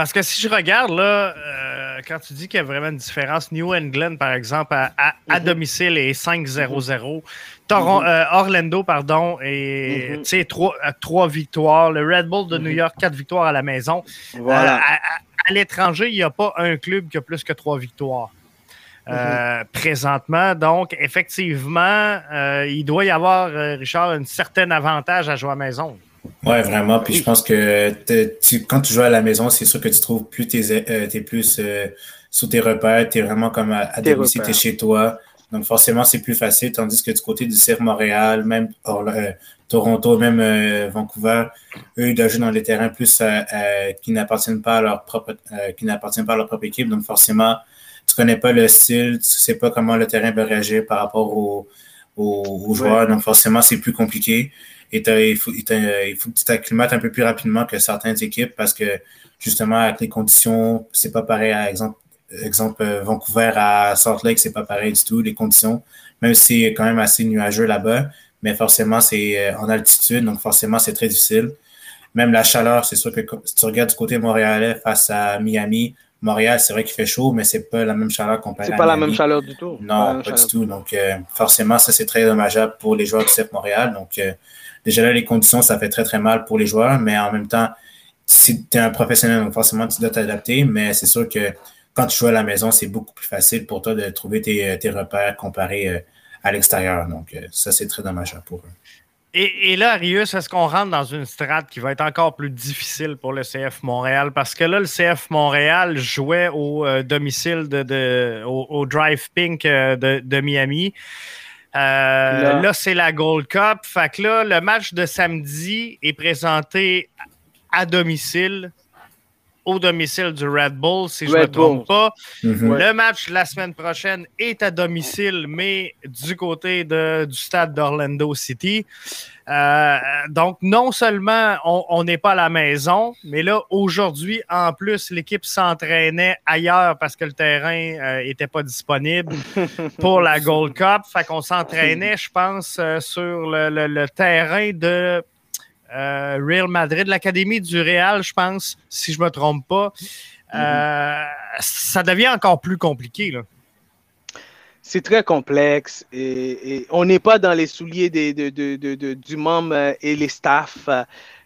Parce que si je regarde, là, euh, quand tu dis qu'il y a vraiment une différence, New England, par exemple, à, à, mhm. domicile est 5-0-0. Mhm. Euh, Orlando, pardon, et mhm. trois, trois victoires. Le Red Bull de New York, quatre victoires à la maison. Voilà. À l'étranger, il n'y a pas un club qui a plus que trois victoires. Euh, présentement. Donc, effectivement, euh, il doit y avoir, euh, Richard, un certain avantage à jouer à la maison. Oui, vraiment. Puis je pense que quand tu joues à la maison, c'est sûr que tu trouves plus tes, es plus sous tes repères, tu es vraiment comme à, à domicile, tu es chez toi. Donc forcément, c'est plus facile, tandis que du côté du CF Montréal, même Toronto, même Vancouver, eux, ils doivent jouer dans les terrains plus qui n'appartiennent pas à leur propre qui n'appartiennent pas à leur propre équipe. Donc forcément, tu connais pas le style, tu sais pas comment le terrain va réagir par rapport aux, joueurs. Donc, forcément, c'est plus compliqué. Et il faut, il, faut que tu t'acclimates un peu plus rapidement que certaines équipes parce que, justement, avec les conditions, c'est pas pareil. À exemple, exemple euh, Vancouver à Salt Lake, c'est pas pareil du tout, les conditions. Même si c'est quand même assez nuageux là-bas, mais forcément, c'est euh, en altitude, donc forcément, c'est très difficile. Même la chaleur, c'est sûr que si tu regardes du côté montréalais face à Miami, Montréal, c'est vrai qu'il fait chaud, mais c'est pas la même chaleur qu'on C'est pas la même chaleur du tout. Non, pas, du tout. Donc, euh, forcément, ça, c'est très dommageable pour les joueurs du CF Montréal. Donc, euh, déjà là, les conditions, ça fait très, très mal pour les joueurs, mais en même temps, si tu es un professionnel, donc forcément, tu dois t'adapter, mais c'est sûr que quand tu joues à la maison, c'est beaucoup plus facile pour toi de trouver tes, tes repères comparés euh, à l'extérieur. Donc, ça, c'est très dommageable pour eux. Et, là, Arius, est-ce qu'on rentre dans une strate qui va être encore plus difficile pour le CF Montréal? Parce que là, le CF Montréal jouait au euh, domicile de, au, Drive Pink euh, de, Miami. Euh, là, c'est la Gold Cup. Fait que là, le match de samedi est présenté à domicile au domicile du Red Bull, si je ne me trompe pas. Mhm. Le match la semaine prochaine est à domicile, mais du côté de, du stade d'Orlando City. Euh, donc, non seulement on n'est pas à la maison, mais là, aujourd'hui, en plus, l'équipe s'entraînait ailleurs parce que le terrain n'était euh, pas disponible *laughs* pour la Gold Cup. Fait qu'on s'entraînait, je pense, euh, sur le, terrain de euh, Real Madrid, l'Académie du Real, je pense, si je ne me trompe pas. Euh, ça devient encore plus compliqué. c'est très complexe et, et on n'est pas dans les souliers des, de, de, de, de- du membre et les staffs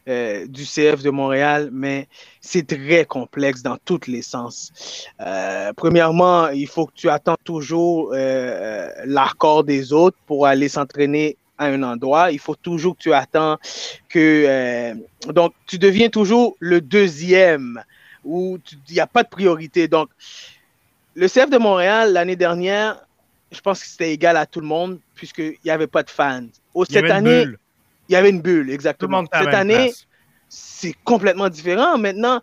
euh, du CF de Montréal, mais c'est très complexe dans tous les sens. Euh, premièrement, il faut que tu attends toujours l'accord des autres pour aller s'entraîner à un endroit. Il faut toujours que tu attends que... euh, donc, tu deviens toujours le deuxième où il n'y a pas de priorité. Donc, le CF de Montréal, l'année dernière, je pense que c'était égal à tout le monde puisqu'il n'y avait pas de fans. Au, Il y avait cette une année, bulle. il y avait une bulle, exactement. Cette année, c'est complètement différent. Maintenant,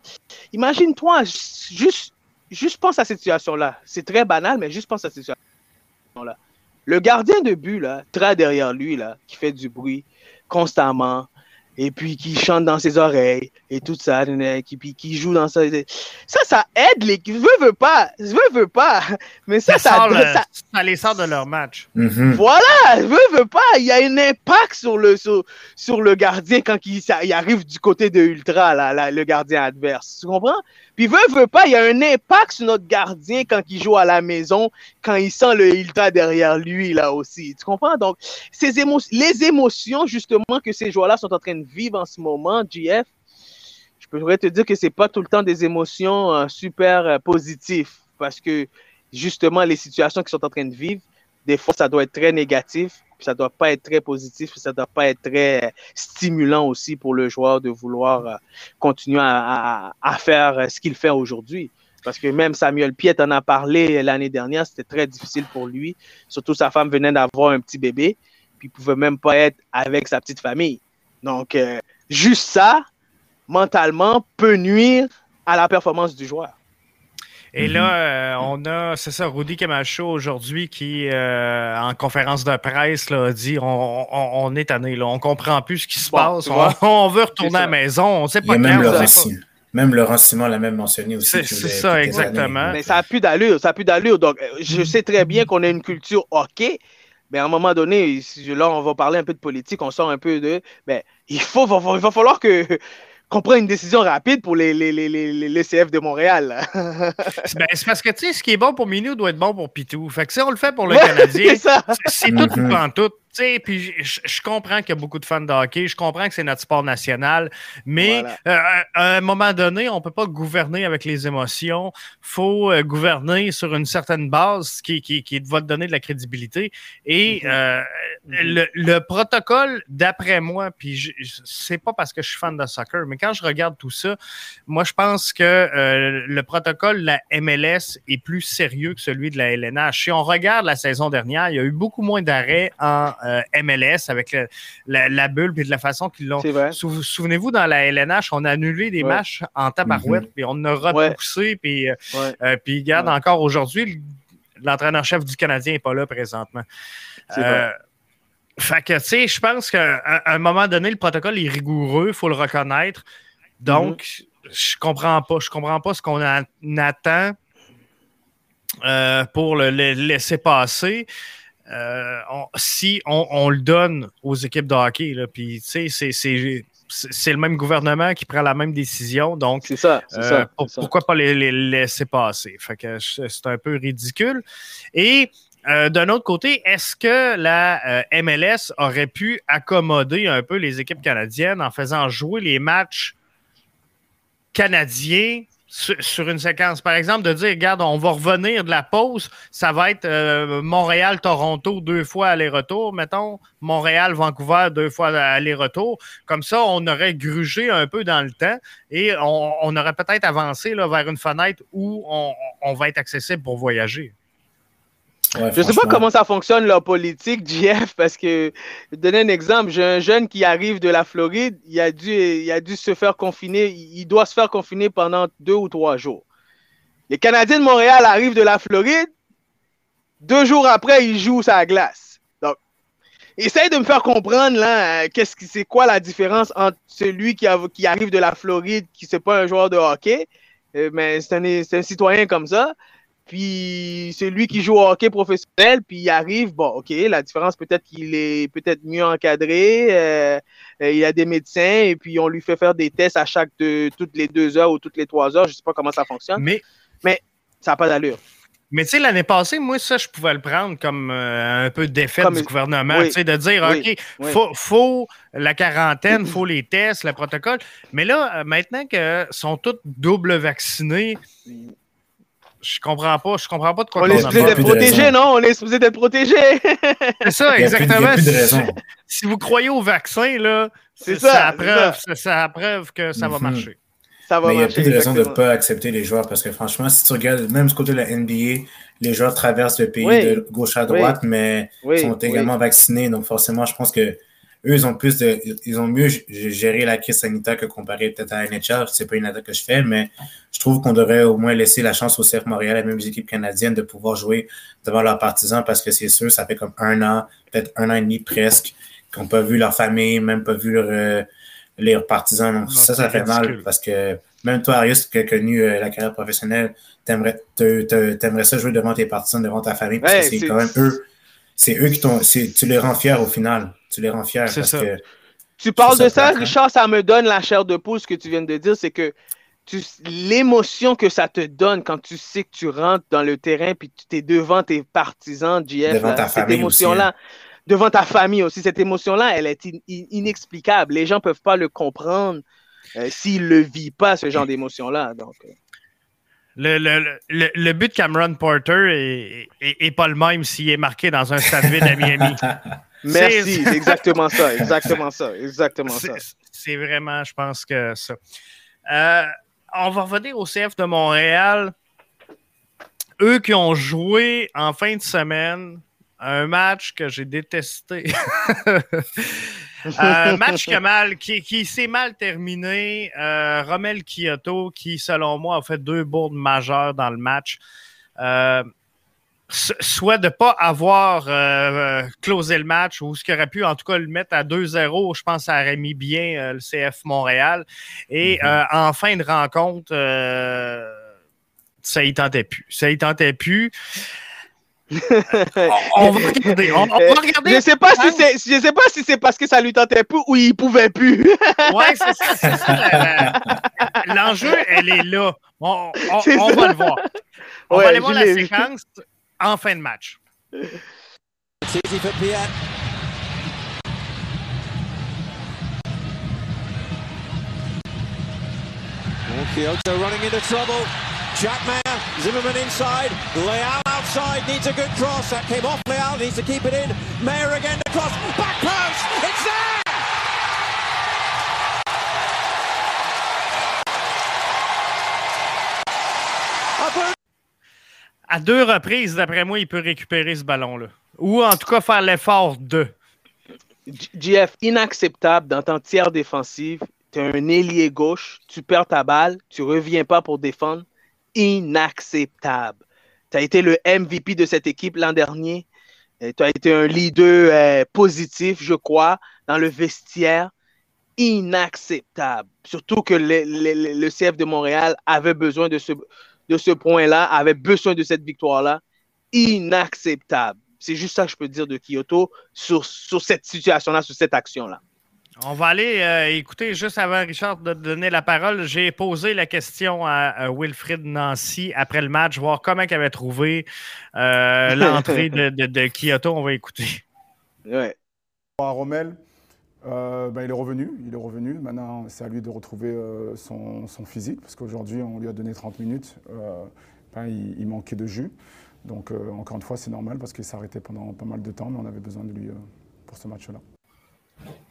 imagine-toi, juste, juste pense à cette situation-là. C'est très banal, mais juste pense à cette situation-là. Le gardien de but, là, très derrière lui, là, qui fait du bruit constamment, et puis qui chante dans ses oreilles, et tout ça, qui, puis qui joue dans ça. Ça, ça aide les. Veux, veux pas, veux, veux pas. *laughs* Mais ça, Ça, ça, sort le- ça- ça les sort de leur match. voilà, veux, veux pas, il y a un impact sur le, sur, sur le gardien quand il, ça- il arrive du côté de Ultra, là, là, le gardien adverse. Tu comprends? Puis veux pas, il y a un impact sur notre gardien quand il joue à la maison, quand il sent le Ultra derrière lui, là aussi. Tu comprends? Donc, ces les émotions, justement, que ces joueurs-là sont en train de vivre en ce moment, GF, je pourrais te dire que c'est pas tout le temps des émotions euh, super euh, positives parce que justement les situations qu'ils sont en train de vivre, des fois ça doit être très négatif, puis ça doit pas être très positif, puis ça doit pas être très euh, stimulant aussi pour le joueur de vouloir euh, continuer à, faire euh, ce qu'il fait aujourd'hui. Parce que même Samuel Piet en a parlé l'année dernière, c'était très difficile pour lui. Surtout sa femme venait d'avoir un petit bébé, puis il pouvait même pas être avec sa petite famille. Donc, juste ça, mentalement, peut nuire à la performance du joueur. Et là, euh, on a, c'est ça, Rudy Camacho aujourd'hui qui, euh, en conférence de presse, là, a dit on, on, on est tanné, là, on comprend plus ce qui se Bon, passe, on, veut retourner à la maison, on sait Il y pas a quand, même on sait pas. Même Laurent Simon l'a même mentionné aussi. C'est- ça, exactement. Mais ça n'a plus d'allure, ça n'a plus d'allure. Donc, euh, je sais très bien qu'on a une culture hockey, mais à un moment donné, là, on va parler un peu de politique, on sort un peu de. Ben, il, faut, va- il va falloir que qu'on prenne une décision rapide pour les, les, les, les, les- les CF de Montréal. *laughs* ben, c'est parce que, tu sais, ce qui est bon pour Minou doit être bon pour Pitou. Fait que si on le fait pour le Ouais, Canadien, c'est ça. c'est- c'est tout Mhm. ou pas en tout. Tu sais, puis je, comprends qu'il y a beaucoup de fans de hockey, je comprends que c'est notre sport national, mais Voilà. euh, à un moment donné, on peut pas gouverner avec les émotions. faut euh, gouverner sur une certaine base qui, qui, qui va te donner de la crédibilité. Et Mhm. euh, le, le protocole, d'après moi, puis c'est pas parce que je suis fan de soccer, mais quand je regarde tout ça, moi, je pense que euh, le protocole de la MLS est plus sérieux que celui de la LNH. Si on regarde la saison dernière, il y a eu beaucoup moins d'arrêts en euh, MLS avec le- la, la bulle et de la façon qu'ils l'ont. Sou- Souvenez-vous, dans la LNH, on a annulé des Ouais. matchs en tabarouette, puis on a repoussé, puis, euh, Ouais. euh, puis regarde, Ouais. encore aujourd'hui, l'entraîneur-chef du Canadien n'est pas là présentement. Vrai. Fait que, tu sais, je pense qu'à à un moment donné, le protocole est rigoureux, il faut le reconnaître. Donc, Mm-hmm. je comprends pas. Je comprends pas ce qu'on attend euh, pour le, le laisser passer. Euh, on- si on, on le donne aux équipes de hockey, puis, c'est- c'est le même gouvernement qui prend la même décision. Donc, C'est ça, euh, ça, pour- c'est ça. pourquoi pas les, les laisser passer? Fait que je- c'est un peu ridicule. Et euh, d'un autre côté, est-ce que la euh, MLS aurait pu accommoder un peu les équipes canadiennes en faisant jouer les matchs canadiens sur, une séquence? Par exemple, de dire, regarde, on va revenir de la pause, ça va être euh, Montréal-Toronto deux fois aller-retour, mettons, Montréal-Vancouver deux fois aller-retour. Comme ça, on aurait grugé un peu dans le temps et on, on aurait peut-être avancé là, vers une fenêtre où on va être accessible pour voyager. Ouais, Je sais pas comment ça fonctionne leur politique, JF, parce que je vais donner un exemple. J'ai un jeune qui arrive de la Floride, il a dû, il a dû se faire confiner, il doit se faire confiner pendant deux ou trois jours. Les Canadiens de Montréal arrivent de la Floride, deux jours après, ils jouent sa glace. Donc, essaye de me faire comprendre là, euh, qu'est-ce qui, c'est quoi la différence entre celui qui, a- qui arrive de la Floride, qui c'est pas un joueur de hockey, euh, mais c'est un, c'est un citoyen comme ça, puis c'est lui qui joue au hockey professionnel, puis il arrive, bon, ok, la différence peut-être qu'il est peut-être mieux encadré, euh, euh, il y a des médecins, et puis on lui fait faire des tests à chaque deux, toutes les deux heures ou toutes les trois heures, je sais pas comment ça fonctionne, Mais, mais ça n'a pas d'allure. Mais tu sais, l'année passée, moi, ça, je pouvais le prendre comme euh, un peu Comme- du gouvernement. oui, Tu sais, de dire, OK, oui. faut, faut la quarantaine, faut les tests, le protocole. Mais là, maintenant que sont tous double vaccinés, je comprends pas. Je comprends pas de quoi On qu'on est a supposé d'être protégé, non? On est supposé d'être protégé. *laughs* C'est ça, exactement. plus de Si- raison. Si, vous croyez au vaccin, là, C'est ça, ça, preuve, ça. c'est ça la preuve que ça va Mhm. marcher. Ça va Mais il n'y a plus de raison de ne pas accepter les joueurs parce que franchement, si tu regardes même du côté de la NBA, les joueurs traversent le pays Oui. de gauche à droite, mais Oui, sont oui. également vaccinés. Donc forcément, je pense que eux, ils ont plus de, ils ont mieux géré la crise sanitaire que comparé peut-être à la NHL. C'est pas une attaque que je fais, mais je trouve qu'on devrait au moins laisser la chance au CF Montréal, et même les équipes canadiennes, de pouvoir jouer devant leurs partisans parce que c'est sûr, ça fait comme un an, peut-être un an et demi presque, qu'ils n'ont pas vu leur famille, même pas vu leur, euh, leurs partisans. Donc Non, ça, ça fait mal parce que même toi, Arius, qui a connu euh, la carrière professionnelle, t'aimerais, ça jouer devant tes partisans, devant ta famille, parce Ouais, que c'est- quand même eux, c'est eux qui t'ont, c'est- tu les rends fiers au final. Tu les rends fiers C'est parce ça. que Tu parles de ça. Richard, ça me donne la chair de poule, ce que tu viens de dire, c'est que tu- l'émotion que ça te donne quand tu sais que tu rentres dans le terrain puis tu es devant tes partisans, JF, Devant là, ta cette famille émotion-là, aussi, hein. devant ta famille aussi, cette émotion-là, elle est in- in- inexplicable. Les gens ne peuvent pas le comprendre euh, s'ils ne le vivent pas, ce genre d'émotion-là. Donc, euh, Le, le- le- le but de Cameron Porter est, est- est pas le même s'il est marqué dans un stade vide à Miami. *laughs* merci, C'est- exactement ça, exactement ça, exactement ça. C'est- C'est vraiment, je pense que ça. Euh, on va revenir au CF de Montréal. Eux qui ont joué en fin de semaine un match que j'ai détesté. *laughs* un *laughs* match qui, a mal- qui, qui s'est mal terminé. Euh, Romel Kyoto, qui, selon moi, a fait deux bourdes majeures dans le match. Euh, soit de ne pas avoir euh, closé le match ou ce qui aurait pu en tout cas le mettre à 2-0, je pense que ça aurait mis bien euh, le CF Montréal. Et euh, en fin de rencontre, euh, ça y tentait plus. Ça y tentait plus. On va *laughs* regarder. On, on va regarder. Je sais pas si c'est, je sais pas si c'est parce que ça lui tentait plus ou il pouvait plus. *laughs* Ouais, c'est ça. c'est ça, la- la- L'enjeu, elle est là. On, on- on va le voir. On Ouais, va aller voir la séquence en fin de match. It's easy for Piet. Kyoto running into trouble. Jack Mayer, Zimmerman inside. Leal outside, needs a good cross. That came off Leal, needs to keep it in. Mayer again, the cross. Back post! It's there! À deux reprises, d'après moi, il peut récupérer ce ballon-là. Ou en tout cas faire l'effort de. JF, inacceptable dans ton tiers défensive. Tu es un ailier gauche, tu perds ta balle, tu reviens pas pour défendre. Inacceptable. Tu as été le MVP de cette équipe l'an dernier. Tu as été un leader euh, positif, je crois, dans le vestiaire. Inacceptable. Surtout que le, CF de Montréal avait besoin de ce, point-là, avait besoin de cette victoire-là. Inacceptable. C'est juste ça que je peux dire de Kyoto sur, sur cette situation-là, sur cette action-là. On va aller euh, écouter juste avant Richard de te donner la parole. J'ai posé la question à, à Wilfrid Nancy après le match, voir comment il avait trouvé euh, l'entrée de, de- de Kyoto. On va écouter. Ouais. À Rommel, euh, ben, il est revenu. Il est revenu. Maintenant, c'est à lui de retrouver euh, son, son physique parce qu'aujourd'hui, on lui a donné 30 minutes. Euh, ben, il, il manquait de jus. Donc, euh, encore une fois, c'est normal parce qu'il s'est arrêté pendant pas mal de temps, mais on avait besoin de lui euh, pour ce match-là.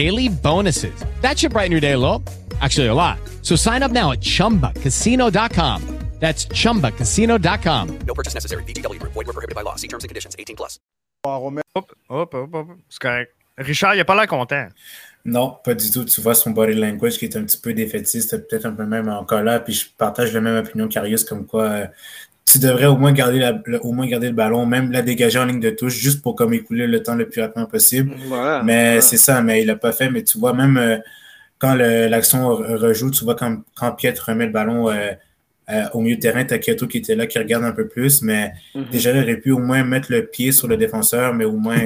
daily bonuses. That should brighten your day a little. Actually, a lot. So sign up now at chumbacasino.com. That's chumbacasino.com. No purchase necessary. VGW Group. Void were prohibited by law. See terms and conditions. 18 plus. Hop, hop, hop, hop. C'est correct. Richard, il a pas l'air content. Non, pas du tout. Tu vois son body language qui est un petit peu défaitiste, peut-être un peu même en colère. Puis je partage la même opinion qu'Arius, comme quoi euh, tu devrais au moins, garder la- le, au moins garder le ballon, même la dégager en ligne de touche, juste pour comme écouler le temps le plus rapidement possible. Voilà, mais voilà. c'est ça, mais il l'a pas fait. Mais tu vois, même euh, quand l'action re- rejoue, tu vois quand, quand Piet remet le ballon euh, euh, au milieu de terrain, t'as Kyoto qui était là, qui regarde un peu plus, mais Mhm. déjà, il aurait pu au moins mettre le pied sur le défenseur, mais au moins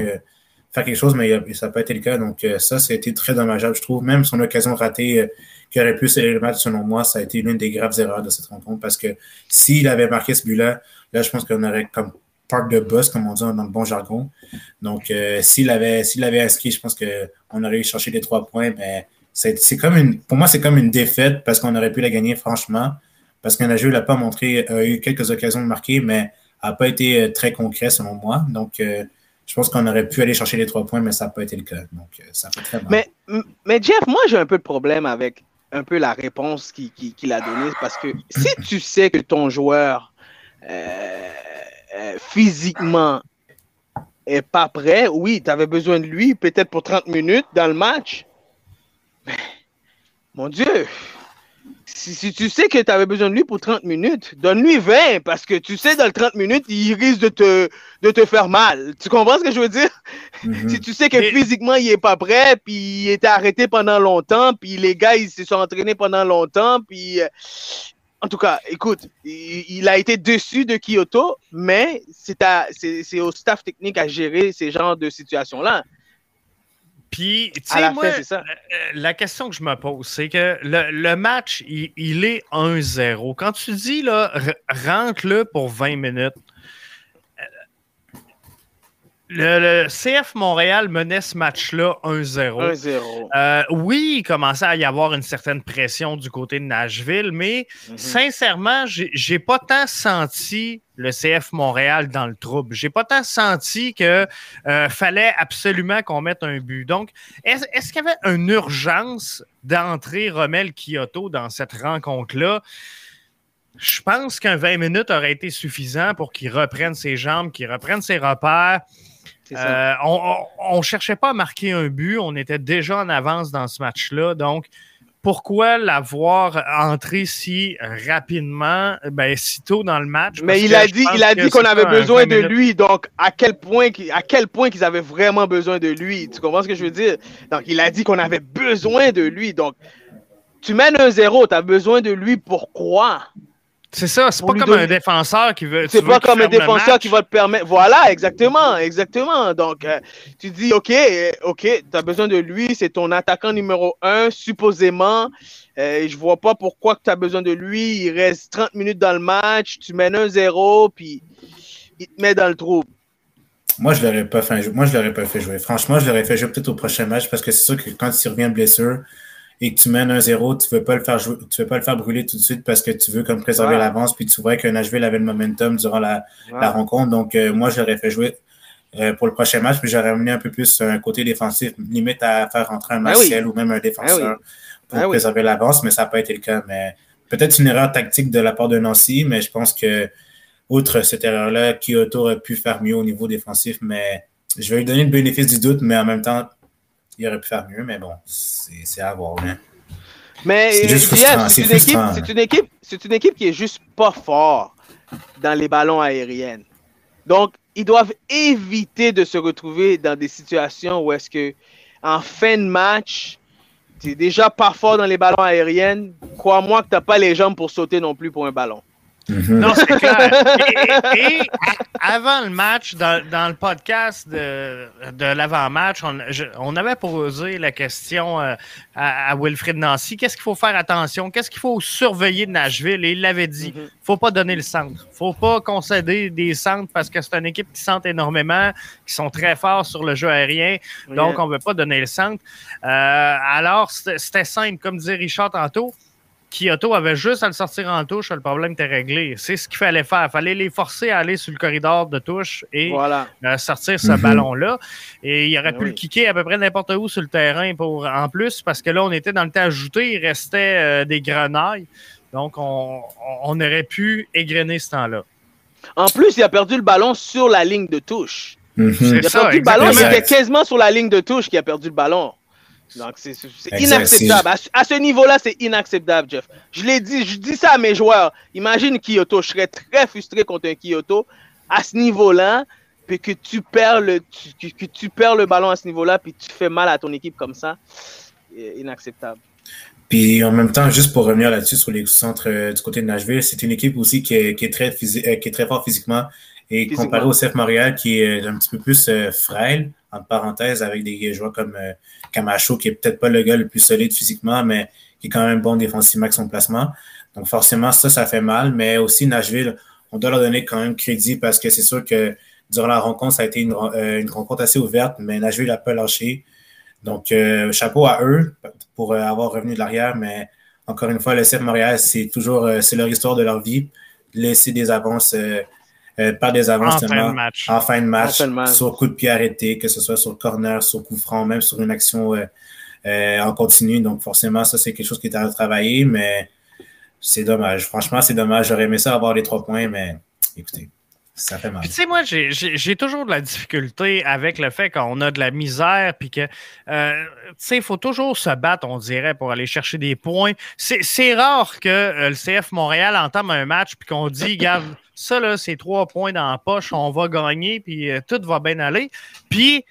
faire quelque chose, mais ça n'a pas été le cas. Donc, ça, ça a été très dommageable, je trouve. Même son occasion ratée qui aurait pu sceller le match, selon moi, ça a été l'une des graves erreurs de cette rencontre parce que s'il avait marqué ce but-là, là, je pense qu'on aurait comme park de boss, comme on dit dans le bon jargon. Donc, euh, s'il avait, avait inscrit, je pense qu'on aurait eu chercher les trois points, mais c'est comme une, pour moi, c'est comme une défaite parce qu'on aurait pu la gagner, franchement. Parce qu'un jeu l'a pas montré, a eu quelques occasions de marquer, mais n'a pas été euh, très concret, selon moi. Donc, euh, je pense qu'on aurait pu aller chercher les trois points, mais ça n'a pas été le cas. Donc, ça fait très mal. Mais, mais Jeff, moi j'ai un peu de problème avec un peu la réponse qu'il qui, qu'il a donnée parce que si tu sais que ton joueur euh, euh, physiquement est pas prêt, oui, tu avais besoin de lui peut-être pour 30 minutes dans le match. Mais, mon Dieu, si, si tu sais que tu avais besoin de lui pour 30 minutes, donne-lui 20 parce que tu sais dans le 30 minutes, il risque de te, de te faire mal. Tu comprends ce que je veux dire? Si tu sais que physiquement, il est pas prêt, puis il était arrêté pendant longtemps, puis les gars, ils se sont entraînés pendant longtemps, puis... euh, En tout cas, écoute, il, il a été déçu de Kyoto, mais c'est à- c'est c'est au staff technique à gérer ces genres de situations-là. Puis, tu sais, la moi, fin, ça. la- la question que je me pose, c'est que le, le match, il, il est 1-0. Quand tu dis, là, rentre-le pour 20 minutes, euh, le, le CF Montréal menait ce match-là 1-0. 1-0. Euh, oui, il commençait à y avoir une certaine pression du côté de Nashville, mais Mhm. sincèrement, j'ai j'ai pas tant senti le CF Montréal dans le trouble. J'ai pas tant senti que euh, fallait absolument qu'on mette un but. Donc, est-ce qu'il y avait une urgence d'entrer Romel Kyoto dans cette rencontre-là? Je pense qu'un 20 minutes aurait été suffisant pour qu'il reprenne ses jambes, qu'il reprenne ses repères. Euh, on ne cherchait pas à marquer un but, on était déjà en avance dans ce match-là. Donc, pourquoi l'avoir entré si rapidement, ben, si tôt dans le match? Mais il a dit, il a dit qu'on avait besoin 20 de minutes. lui. Donc, à quel point, qu'il- à quel point qu'ils avaient vraiment besoin de lui? Tu comprends ce que je veux dire? Donc, il a dit qu'on avait besoin de lui. Donc, tu mènes un zéro, tu as besoin de lui. Pourquoi? C'est ça, c'est pas comme donner- un défenseur qui veut. C'est pas comme un défenseur qui va te permettre. Voilà, exactement, exactement. Donc, euh, tu dis, OK, euh, OK, tu as besoin de lui, c'est ton attaquant numéro un, supposément. Euh, je vois pas pourquoi tu as besoin de lui. Il reste 30 minutes dans le match, tu mènes un 0 puis il te met dans le trou. Moi, je l'aurais pas fait. Moi, je l'aurais pas fait jouer. Franchement, je l'aurais fait jouer peut-être au prochain match parce que c'est sûr que quand tu reviens de blessure et que tu mènes un 0 tu veux pas le faire jouer, tu veux pas le faire brûler tout de suite parce que tu veux comme préserver Ouais. l'avance puis tu vois que Nashville avait le momentum durant la, Ouais. la rencontre. Donc, euh, moi, je l'aurais fait jouer euh, pour le prochain match puis j'aurais amené un peu plus un côté défensif, limite à faire rentrer un Ben oui. Martial ou même un défenseur Ben oui. pour Ben oui. préserver l'avance, mais ça n'a pas été le cas. Mais peut-être une erreur tactique de la part de Nancy, mais je pense que outre cette erreur-là, Kyoto aurait pu faire mieux au niveau défensif, mais je vais lui donner le bénéfice du doute, mais en même temps, il aurait pu faire mieux, mais bon, c'est à voir. hein. Mais C'est euh, c'est une, équipe- une équipe, une équipe qui est juste pas fort dans les ballons aériens. Donc, ils doivent éviter de se retrouver dans des situations où est-ce que en fin de match, tu es déjà pas fort dans les ballons aériens. Crois-moi que tu n'as pas les jambes pour sauter non plus pour un ballon. Non, c'est clair. *laughs* Et, et avant le match, dans, dans le podcast de, de l'avant-match, on, on avait posé la question euh, à, à Wilfrid Nancy qu'est-ce qu'il faut faire attention? Qu'est-ce qu'il faut surveiller de Nashville? Et il l'avait dit faut pas donner le centre. faut pas concéder des centres parce que c'est une équipe qui sent énormément, qui sont très forts sur le jeu aérien. Donc, on ne veut pas donner le centre. Euh, alors, c'était simple, comme disait Richard tantôt Kyoto avait juste à le sortir en touche, le problème était réglé. C'est ce qu'il fallait faire. Il fallait les forcer à aller sur le corridor de touche et Voilà. euh, sortir ce Mhm. ballon-là. Et il aurait Ben pu oui. le kicker à peu près n'importe où sur le terrain pour, en plus, parce que là, on était dans le temps ajouté, il restait euh, des grenailles. Donc, on, on aurait pu égrener ce temps-là. En plus, il a perdu le ballon sur la ligne de touche. Mhm. C'est Il a ça, perdu le ballon, il était quasiment sur la ligne de touche qu'il a perdu le ballon. Donc, c'est inacceptable. À, ce- à ce niveau-là, c'est inacceptable, Jeff. Je l'ai dit, je dis ça à mes joueurs. Imagine Kyoto. Je serais très frustré contre un Kyoto à ce niveau-là, puis que tu perds le, tu- que, que tu perds le ballon à ce niveau-là, puis tu fais mal à ton équipe comme ça. Inacceptable. Puis en même temps, juste pour revenir là-dessus sur les centres euh, du côté de Nashville, c'est une équipe aussi qui est, qui est très euh, qui est très fort physiquement et comparé au CF Montréal qui est un petit peu plus euh, frêle entre parenthèses avec des joueurs comme euh, Camacho qui est peut-être pas le gars le plus solide physiquement mais qui est quand même bon défensivement avec son placement. Donc forcément ça ça fait mal, mais aussi Nashville, on doit leur donner quand même crédit parce que c'est sûr que durant la rencontre ça a été une, ren- euh, une rencontre assez ouverte, mais Nashville a pas lâché. Donc, euh, chapeau à eux pour euh, avoir revenu de l'arrière, mais encore une fois, le CF Montréal, c'est toujours euh, c'est leur histoire de leur vie. Laisser des avances, euh, pas des avances En fin de match. en fin de match, En fin de match. sur coup de pied arrêté, que ce soit sur corner, sur coup franc, même sur une action euh, euh, en continu. Donc, forcément, ça, c'est quelque chose qui est à travailler, mais c'est dommage. Franchement, c'est dommage. J'aurais aimé ça avoir les trois points, mais écoutez, ça fait mal. Tu sais, moi, j'ai- toujours de la difficulté avec le fait qu'on a de la misère, puis que, euh, tu sais, il faut toujours se battre, on dirait, pour aller chercher des points. C'est rare que euh, le CF Montréal entame un match, puis qu'on dit, regarde, ça, là, c'est trois points dans la poche, on va gagner, puis euh, tout va bien aller. Puis,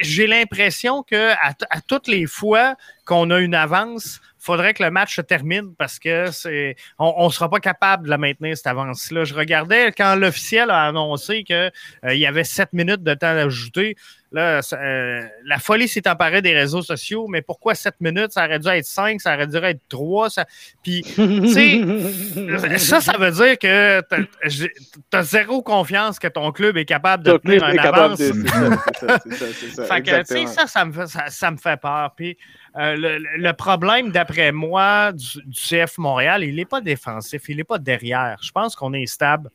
j'ai l'impression que à toutes les fois qu'on a une avance, faudrait que le match se termine parce que c'est on ne sera pas capable de la maintenir, cette avance-là. Je regardais quand l'officiel a annoncé qu'il y avait sept minutes de temps à ajouter. Là, euh, la folie s'est emparée des réseaux sociaux, mais pourquoi sept minutes? Ça aurait dû être cinq, ça aurait dû être trois. Ça... Puis, tu sais, *laughs* ça, ça veut dire que tu as zéro confiance que ton club est capable de Ton tenir capable avance. de- c'est c'est c'est *laughs* ça, ça me fait, ça, ça me fait peur. Puis, euh, le, problème, d'après moi, du, CF Montréal, il n'est pas défensif, il n'est pas derrière. Je pense qu'on est stable.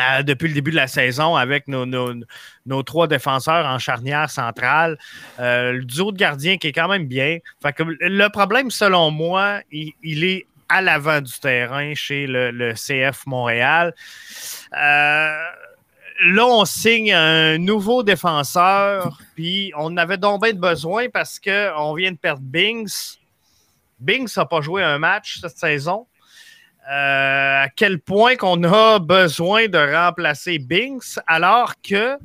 euh, depuis le début de la saison avec nos, trois défenseurs en charnière centrale. Euh, le duo de gardiens qui est quand même bien. Le problème, selon moi, il, il est à l'avant du terrain chez le, le CF Montréal. Euh, là, on signe un nouveau défenseur, puis on avait donc de besoin parce qu'on vient de perdre Bings. Bings n'a pas joué un match cette saison. Euh, à quel point qu'on a besoin de remplacer Binks alors que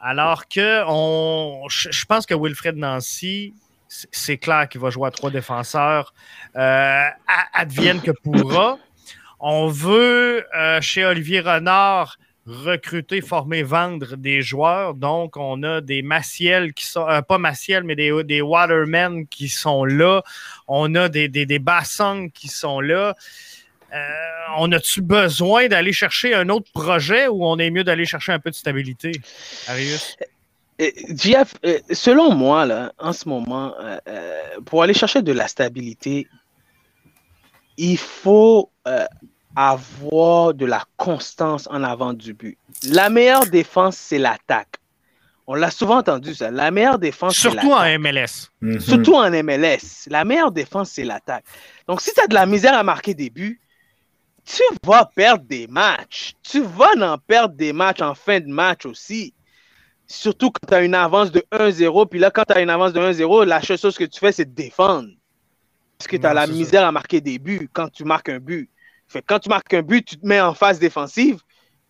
alors que je pense que Wilfred Nancy, c'est clair qu'il va jouer à trois défenseurs, euh, advienne que pourra. On veut, euh, chez Olivier Renard, recruter, former, vendre des joueurs. Donc, on a des Maciel qui sont, euh, pas Maciel, mais des, des Watermen qui sont là. On a des, des, des qui sont là. Euh, on a-tu besoin d'aller chercher un autre projet ou on est mieux d'aller chercher un peu de stabilité, Arius? Euh, Jeff, selon moi, en ce moment, pour aller chercher de la stabilité, il faut avoir de la constance en avant du but. La meilleure défense, c'est l'attaque. On l'a souvent entendu, ça. La meilleure défense, c'est Surtout en. MLS. Mhm. Surtout en MLS. La meilleure défense, c'est l'attaque. Donc, si tu as de la misère à marquer des buts, tu vas perdre des matchs. Tu vas en perdre des matchs en fin de match aussi. Surtout quand tu as une avance de 1-0. Puis là, quand tu as une avance de 1-0, la seule chose que tu fais, c'est de défendre. Parce que tu as Non, la ça. misère à marquer des buts quand tu marques un but. Fait quand tu marques un but, tu te mets en phase défensive.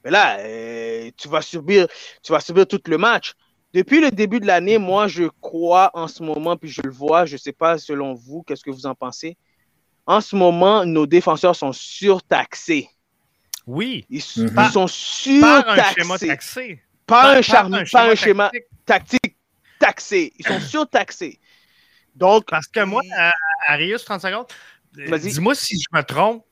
Mais là, euh, tu, vas subir, tu vas subir tout le match. Depuis le début de l'année, moi, je crois en ce moment, puis je le vois, je ne sais pas selon vous, qu'est-ce que vous en pensez. En ce moment, nos défenseurs sont surtaxés. Oui. Ils, Mhm. ils sont Par un schéma surtaxés. taxé. Par, Par- un, par charme- un par un schéma schéma tactique taxé. Ils sont *clears throat* surtaxés. Donc, Parce que moi, à- Arius, 30 secondes, Vas-y. dis-moi si je me trompe,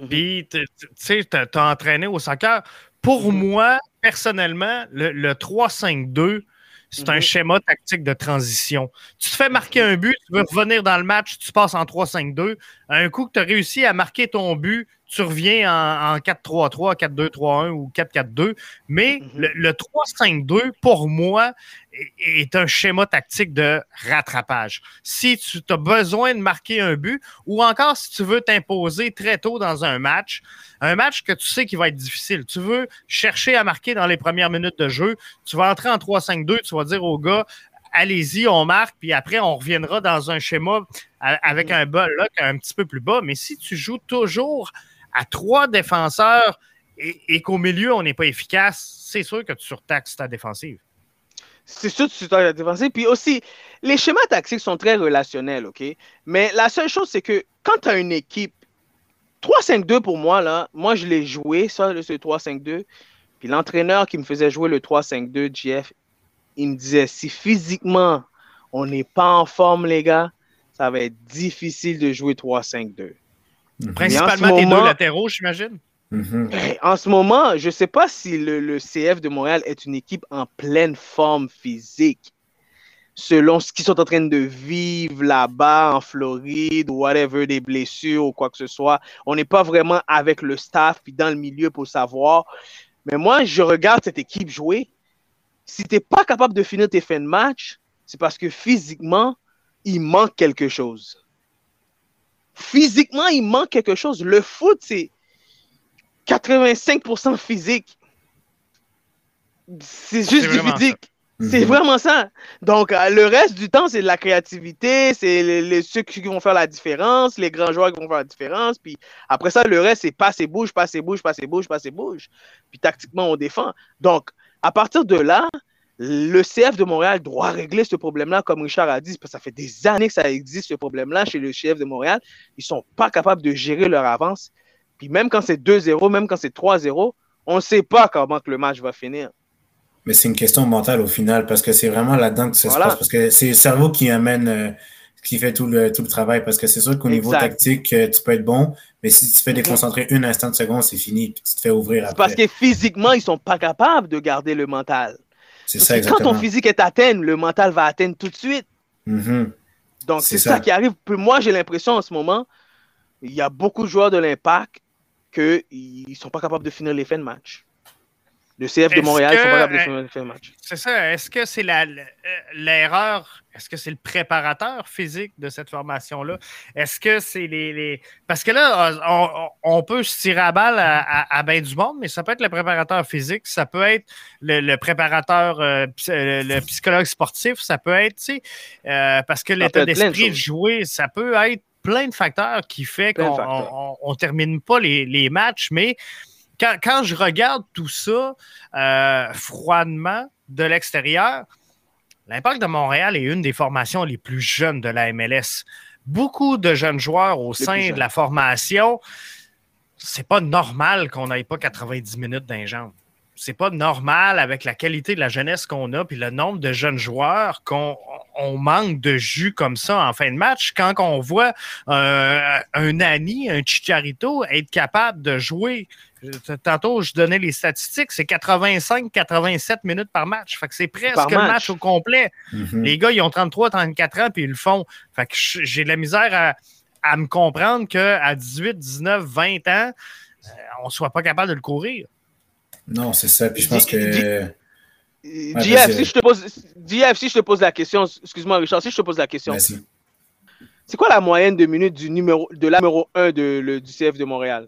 Mhm. puis tu sais, t'as entraîné au soccer. Pour Mhm. moi, personnellement, le, le 3-5-2, c'est un schéma tactique de transition. Tu te fais marquer un but, tu veux revenir dans le match, tu passes en 3-5-2. Un coup que tu as réussi à marquer ton but, tu reviens en, en 4-3-3, 4-2-3-1 ou 4-4-2. Mais le, le 3-5-2, pour moi, est- est un schéma tactique de rattrapage. Si tu as besoin de marquer un but, ou encore si tu veux t'imposer très tôt dans un match, un match que tu sais qui va être difficile, tu veux chercher à marquer dans les premières minutes de jeu, tu vas entrer en 3-5-2, tu vas dire au gars, allez-y, on marque, puis après, on reviendra dans un schéma avec un bas là, un petit peu plus bas. Mais si tu joues toujours à trois défenseurs et, qu'au milieu, on n'est pas efficace, c'est sûr que tu surtaxes ta défensive. C'est sûr que tu dois la défensive. Puis aussi, les schémas tactiques sont très relationnels, OK? Mais la seule chose, c'est que quand tu as une équipe, 3-5-2 pour moi, moi, je l'ai joué, ça, ce 3-5-2. Puis l'entraîneur qui me faisait jouer le 3-5-2, GF, il me disait si physiquement on n'est pas en forme, les gars, ça va être difficile de jouer 3-5-2. Principalement Mais en ce tes deux moment- latéraux, j'imagine. Eh, En ce moment, je ne sais pas si le, le CF de Montréal est une équipe en pleine forme physique. Selon ce qu'ils sont en train de vivre là-bas en Floride ou whatever, des blessures ou quoi que ce soit. On n'est pas vraiment avec le staff puis dans le milieu pour savoir. Mais moi, je regarde cette équipe jouer. Si tu n'es pas capable de finir tes fins de match, c'est parce que physiquement, il manque quelque chose. Physiquement, il manque quelque chose. Le foot, c'est 85% physique. C'est juste du physique. C'est vraiment ça. Donc, euh, le reste du temps, c'est de la créativité, c'est les, les- ceux qui vont faire la différence, les grands joueurs qui vont faire la différence. Puis après ça, le reste, c'est passe et bouge, passe et bouge, passe et bouge, passe et bouge. Puis tactiquement, on défend. Donc, à partir de là, le CF de Montréal doit régler ce problème-là, comme Richard a dit, parce que ça fait des années que ça existe, ce problème-là, chez le CF de Montréal. Ils sont pas capables de gérer leur avance. Puis même quand c'est 2-0, même quand c'est 3-0, on ne sait pas comment que le match va finir. Mais c'est une question mentale au final, parce que c'est vraiment là-dedans que ça Voilà. se passe. Parce que c'est le cerveau qui amène, euh, qui fait tout le, tout le travail. Parce que c'est sûr qu'au niveau tactique, euh, tu peux être bon, mais si tu te fais déconcentrer un instant de seconde, c'est fini, puis tu te fais ouvrir après. parce que physiquement, ils sont pas capables de garder le mental. C'est ça, quand ton physique est atteint, le mental va atteindre tout de suite. Mhm. Donc, C'est ça. ça. qui arrive. Moi, j'ai l'impression en ce moment, il y a beaucoup de joueurs de l'impact qu'ils ne sont pas capables de finir les fins de match. Le CF de Montréal, sont pas capables de les fins de match. C'est ça. Est-ce que c'est euh, l'erreur? Est-ce que c'est le préparateur physique de cette formation-là? Est-ce que c'est les, les- Parce que là, on, on- peut se tirer à balle à, à, à ben du monde, mais ça peut être le préparateur physique, ça peut être le, le préparateur, euh, euh, le psychologue sportif, ça peut être, tu sais, euh, parce que l'état d'esprit de jouer, ça peut être plein de facteurs qui fait qu'on on termine pas les, les matchs, mais quand, quand je regarde tout ça euh, froidement de l'extérieur, l'Impact de Montréal est une des formations les plus jeunes de la MLS. Beaucoup de jeunes joueurs au sein de la formation. C'est pas normal qu'on n'aille pas 90 minutes d'un jambes. C'est pas normal avec la qualité de la jeunesse qu'on a puis le nombre de jeunes joueurs qu'on on manque de jus comme ça en fin de match. Quand on voit euh, un Nani, un Chicharito être capable de jouer Tantôt, je donnais les statistiques, c'est 85-87 minutes par match. Fait que c'est presque Par le match. match au complet. Mhm. Les gars, ils ont 33-34 ans, puis ils le font. Fait que j'ai de la misère à, à me comprendre qu'à 18, 19, 20 ans, euh, on ne soit pas capable de le courir. Non, c'est ça. Puis je pense que. Ouais, JF, si je te pose, JF, si je te pose la question, excuse-moi Richard, si je te pose la question, c'est quoi la moyenne de minutes du numéro, de la numéro 1 de, le- du CF de Montréal?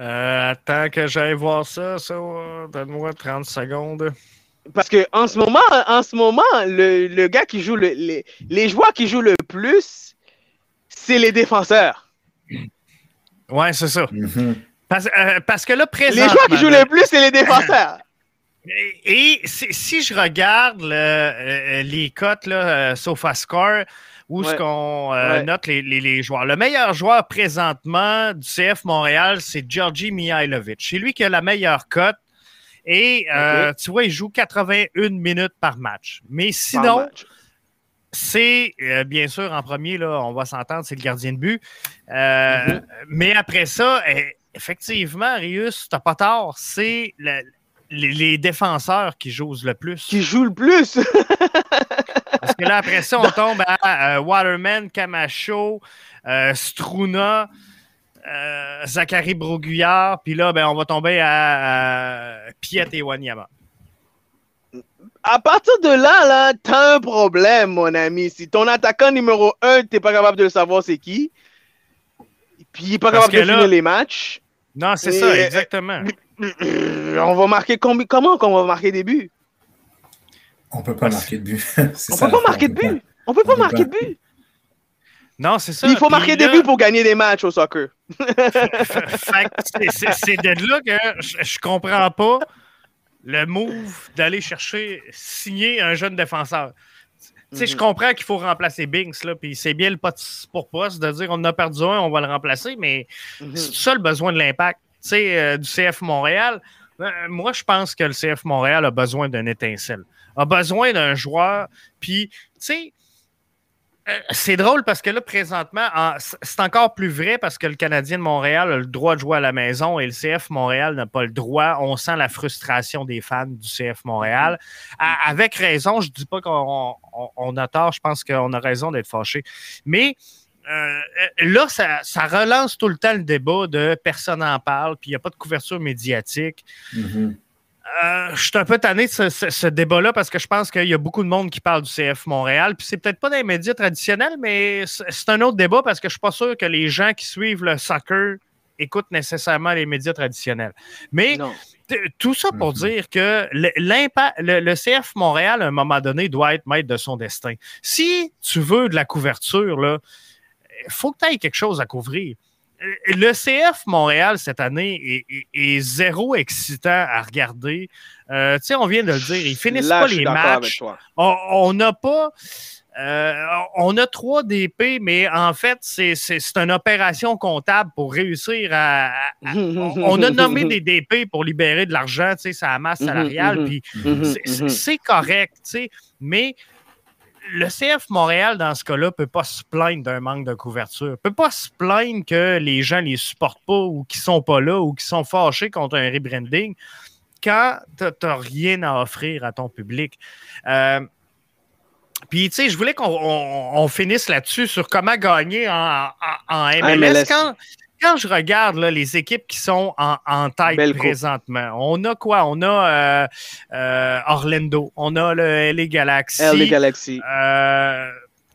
Euh, attends que j'aille voir ça, ça. euh, Donne-moi 30 secondes. Parce que en ce moment, en ce moment, le, le gars qui joue le, les, les joueurs qui jouent le plus, c'est les défenseurs. Ouais, c'est ça. Mhm. Parce, euh, parce que là, Les présentement... joueurs qui jouent le plus, c'est les défenseurs. *laughs* Et, et si, si je regarde le- euh, les cotes, là, euh, SofaScore, où est-ce Ouais. qu'on euh, Ouais. note les, les- les joueurs, le meilleur joueur présentement du CF Montréal, c'est Georgi Mihailovic. C'est lui qui a la meilleure cote. Et euh, tu vois, il joue 81 minutes par match. Mais sinon, c'est euh, bien sûr en premier, là, on va s'entendre, c'est le gardien de but. Mm-hmm. Mais après ça, eh, effectivement, Rius, t'as pas tort, c'est le- les, les défenseurs qui jouent le plus. Qui jouent le plus. *laughs* Parce que là, après ça, on tombe à euh, Waterman, Camacho, euh, Struna, euh, Zachary Broguillard, puis là, ben, on va tomber à, à Piet et Wanyama. À partir de là, là, t'as un problème, mon ami. Si ton attaquant numéro 1, t'es pas capable de le savoir c'est qui, puis il est pas Parce capable de là- finir les matchs. Non, c'est Et- ça, exactement. *clears throat* On va marquer combi- comment qu'on va marquer des buts? On peut pas marquer de *laughs* but. On peut pas marquer de buts. On peut pas marquer de buts. Non, c'est ça. Il faut Puis marquer des buts pour gagner des matchs au soccer. *laughs* C'est- de là que je, je comprends pas le move d'aller chercher, signer un jeune défenseur. Tu sais, je Mhm. comprends qu'il faut remplacer Binks, là, puis c'est bien le poste pour poste de dire on en a perdu un, on va le remplacer, mais Mhm. c'est ça le besoin de l'impact, tu sais, euh, du CF Montréal. Euh, moi, je pense que le CF Montréal a besoin d'une étincelle, a besoin d'un joueur, puis, tu sais, euh, c'est drôle parce que là, présentement, c'est encore plus vrai parce que le Canadien de Montréal a le droit de jouer à la maison et le CF Montréal n'a pas le droit. On sent la frustration des fans du CF Montréal. Avec raison, je ne dis pas qu'on on- on a tort, je pense qu'on a raison d'être fâché. Mais euh, là, ça, relance tout le temps le débat de personne n'en parle, puis il n'y a pas de couverture médiatique. Mhm. Euh, je suis un peu tanné de ce, ce- ce débat-là parce que je pense qu'il y a beaucoup de monde qui parle du CF Montréal. Puis c'est peut-être pas dans les médias traditionnels, mais c'est un autre débat parce que je suis pas sûr que les gens qui suivent le soccer écoutent nécessairement les médias traditionnels. Mais tout ça pour dire que le- l'impact, le, le CF Montréal, à un moment donné, doit être maître de son destin. Si tu veux de la couverture, là, il faut que tu aies quelque chose à couvrir. Le CF Montréal cette année est, est- est zéro excitant à regarder. Euh, tu sais, on vient de le dire, ils finissent Là, pas les matchs. On n'a pas. euh, on a trois DP, mais en fait, c'est une opération comptable pour réussir à. *laughs* on, on a nommé des DP pour libérer de l'argent, tu sais, sa masse *laughs* Mhm, salariale, mhm, puis mhm. c'est correct, tu sais, mais le CF Montréal, dans ce cas-là, peut pas se plaindre d'un manque de couverture. peut pas se plaindre que les gens les supportent pas ou qu'ils sont pas là ou qu'ils sont fâchés contre un rebranding quand tu n'as rien à offrir à ton public. Euh, puis, tu sais, je voulais qu'on on- on finisse là-dessus sur comment gagner en, en- en MLS. MLS. Quand, quand je regarde là, les équipes qui sont en, en tête Belle coupe. présentement, on a quoi? On a euh, euh, Orlando, on a le LA Galaxy. LA Galaxy. Euh,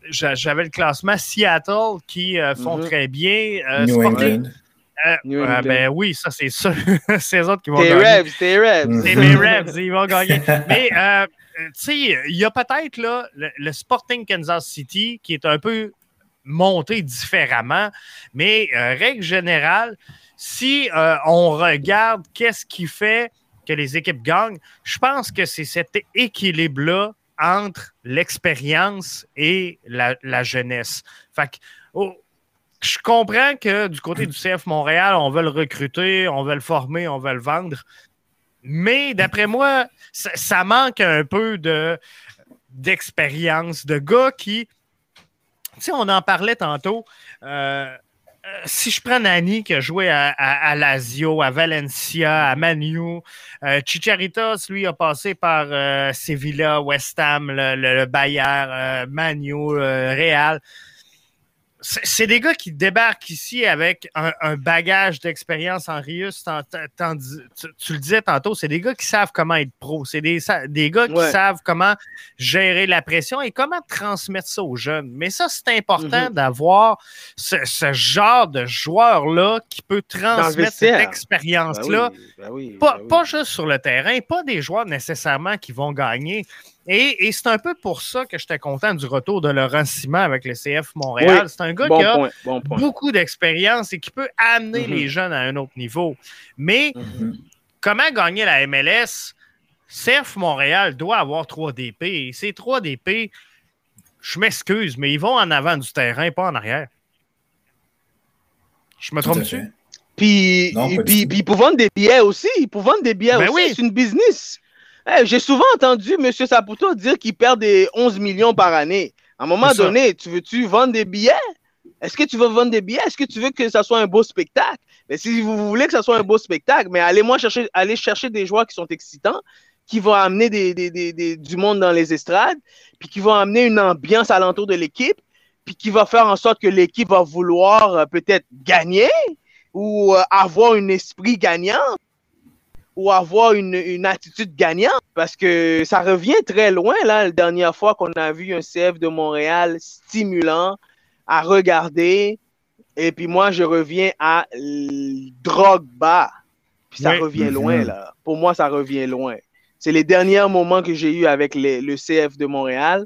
j'a- J'avais le classement Seattle qui euh, font Mhm. très bien. Euh, New Sporting- England. euh, New euh, England. ben oui, ça c'est sûr. *laughs* c'est eux autres qui vont gagner. rêves, tes rêves. C'est mes rêves, ils vont gagner. *laughs* Mais, tu sais, il y a peut-être le Sporting Kansas City qui est un peu monté différemment, mais euh, règle générale, si euh, on regarde qu'est-ce qui fait que les équipes gagnent, je pense que c'est cet équilibre-là entre l'expérience et la, jeunesse. Oh, je comprends que du côté du CF Montréal, on veut le recruter, on veut le former, on veut le vendre. Mais d'après moi, ça, manque un peu de d'expérience, de gars qui. Sais, on en parlait tantôt. euh, euh, si je prends Nani qui a joué à, Lazio, à Valencia, à Manu, euh, Chicharitos, lui, a passé par euh, Sevilla, West Ham, le, le, Bayern, Manu, Real. C'est des gars qui débarquent ici avec un, un bagage d'expérience en Rius. tu, tu le disais tantôt, c'est des gars qui savent comment être pro. C'est des, des gars qui Ouais. savent comment gérer la pression et comment transmettre ça aux jeunes. Mais ça, c'est important Mhm. d'avoir ce, ce genre de joueur-là qui peut transmettre cette expérience-là. Ben oui, ben oui, pas, ben oui. pas juste sur le terrain, pas des joueurs nécessairement qui vont gagner. Et, et c'est un peu pour ça que j'étais content du retour de Laurent Simon avec le CF Montréal. Oui, C'est un gars bon qui a point, bon point. beaucoup d'expérience et qui peut amener Mhm. les jeunes à un autre niveau. Mais Mhm. comment gagner la MLS? CF Montréal doit avoir 3 DP. Et ces 3 DP, je m'excuse, mais ils vont en avant du terrain, pas en arrière. Je me trompe-tu? Puis, puis, puis pour vendre des billets aussi, pour vendre des billets Ben aussi, oui. c'est une business. Eh, J'ai souvent entendu M. Saputo dire qu'il perd des 11 millions par année. À un moment donné, tu veux-tu vendre des billets? Est-ce que tu veux vendre des billets? Est-ce que tu veux que ça soit un beau spectacle? Mais si vous voulez que ça soit un beau spectacle, mais allez-moi chercher, allez chercher des joueurs qui sont excitants, qui vont amener des, des- des- des- du monde dans les estrades, puis qui vont amener une ambiance alentour de l'équipe, puis qui va faire en sorte que l'équipe va vouloir euh, peut-être gagner ou euh, avoir un esprit gagnant ou avoir une, une attitude gagnante parce que ça revient très loin là la dernière fois qu'on a vu un CF de Montréal stimulant à regarder et puis moi je reviens à Drogba puis ça Oui. revient loin là pour moi ça revient loin c'est les derniers moments que j'ai eu avec les- le CF de Montréal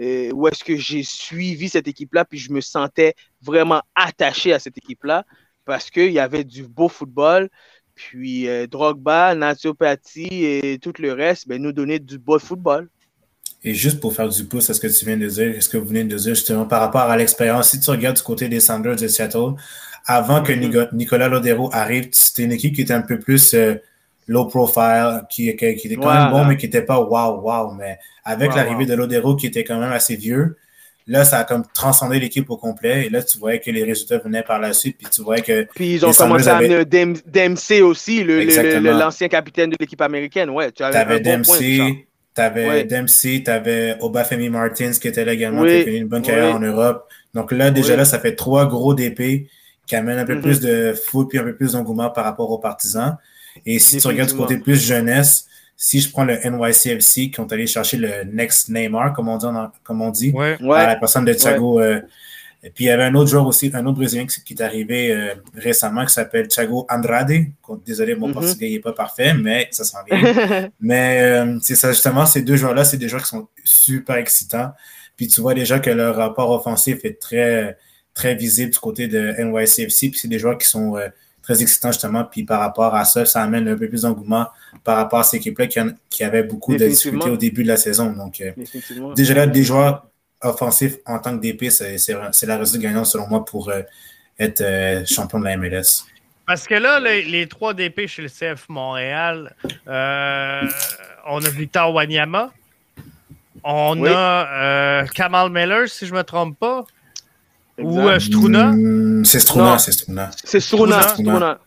euh, où est-ce que j'ai suivi cette équipe-là, puis je me sentais vraiment attaché à cette équipe-là parce qu'il y avait du beau football. Puis euh, Drogba, Naturopathy et tout le reste ben, nous donnaient du beau football. Et juste pour faire du pouce à ce que tu viens de dire, ce que vous venez de dire justement par rapport à l'expérience, si tu regardes du côté des Sanders de Seattle, avant que Nico- Nicolas Lodero arrive, c'était une équipe qui était un peu plus euh, low profile, qui, qui, qui était quand même bon, mais qui n'était pas wow, wow. Mais avec Wow, l'arrivée wow. de Lodero, qui était quand même assez vieux, là, ça a comme transcendé l'équipe au complet. Et là, tu voyais que les résultats venaient par la suite, puis tu voyais que. Puis ils ont commencé à amener Dempsey aussi, l'ancien capitaine de l'équipe américaine. Ouais, tu avais Richard. Dempsey, t'avais Ouais. Dempsey, t'avais Obafemi Martins qui était là également, Oui, qui a connu une bonne carrière oui. en Europe. Donc là, déjà Oui. là, ça fait trois gros DP qui amènent un peu Mhm. plus de foot puis un peu plus d'engouement par rapport aux partisans. Et si tu regardes du côté plus jeunesse, si je prends le NYCFC qui ont allé chercher le next Neymar, comme on dit, en- comme on dit Ouais. à la personne de Thiago. euh, et puis il y avait un autre joueur aussi, un autre Brésilien qui, qui est arrivé euh, récemment qui s'appelle Thiago Andrade. Désolé, mon Mhm. portugais n'est pas parfait, mais ça s'en vient. *laughs* mais euh, c'est ça, justement, ces deux joueurs-là, c'est des joueurs qui sont super excitants. Puis tu vois déjà que leur rapport offensif est très, très visible du côté de NYCFC. Puis c'est des joueurs qui sont euh, très excitants, justement. Puis par rapport à ça, ça amène un peu plus d'engouement par rapport à cette équipe-là qui, en- qui avait beaucoup de difficultés au début de la saison. Donc, euh, déjà là, des joueurs offensifs en tant que DP, c'est la recette gagnante selon moi pour euh, être euh, champion de la MLS. Parce que là, les, les trois DP chez le CF Montréal, euh, on a Victor Wanyama, on Oui. a euh, Kamal Miller, si je ne me trompe pas, ou euh, Struna. Hmm, c'est Struna, c'est Struna. C'est Struna. Struna. Struna.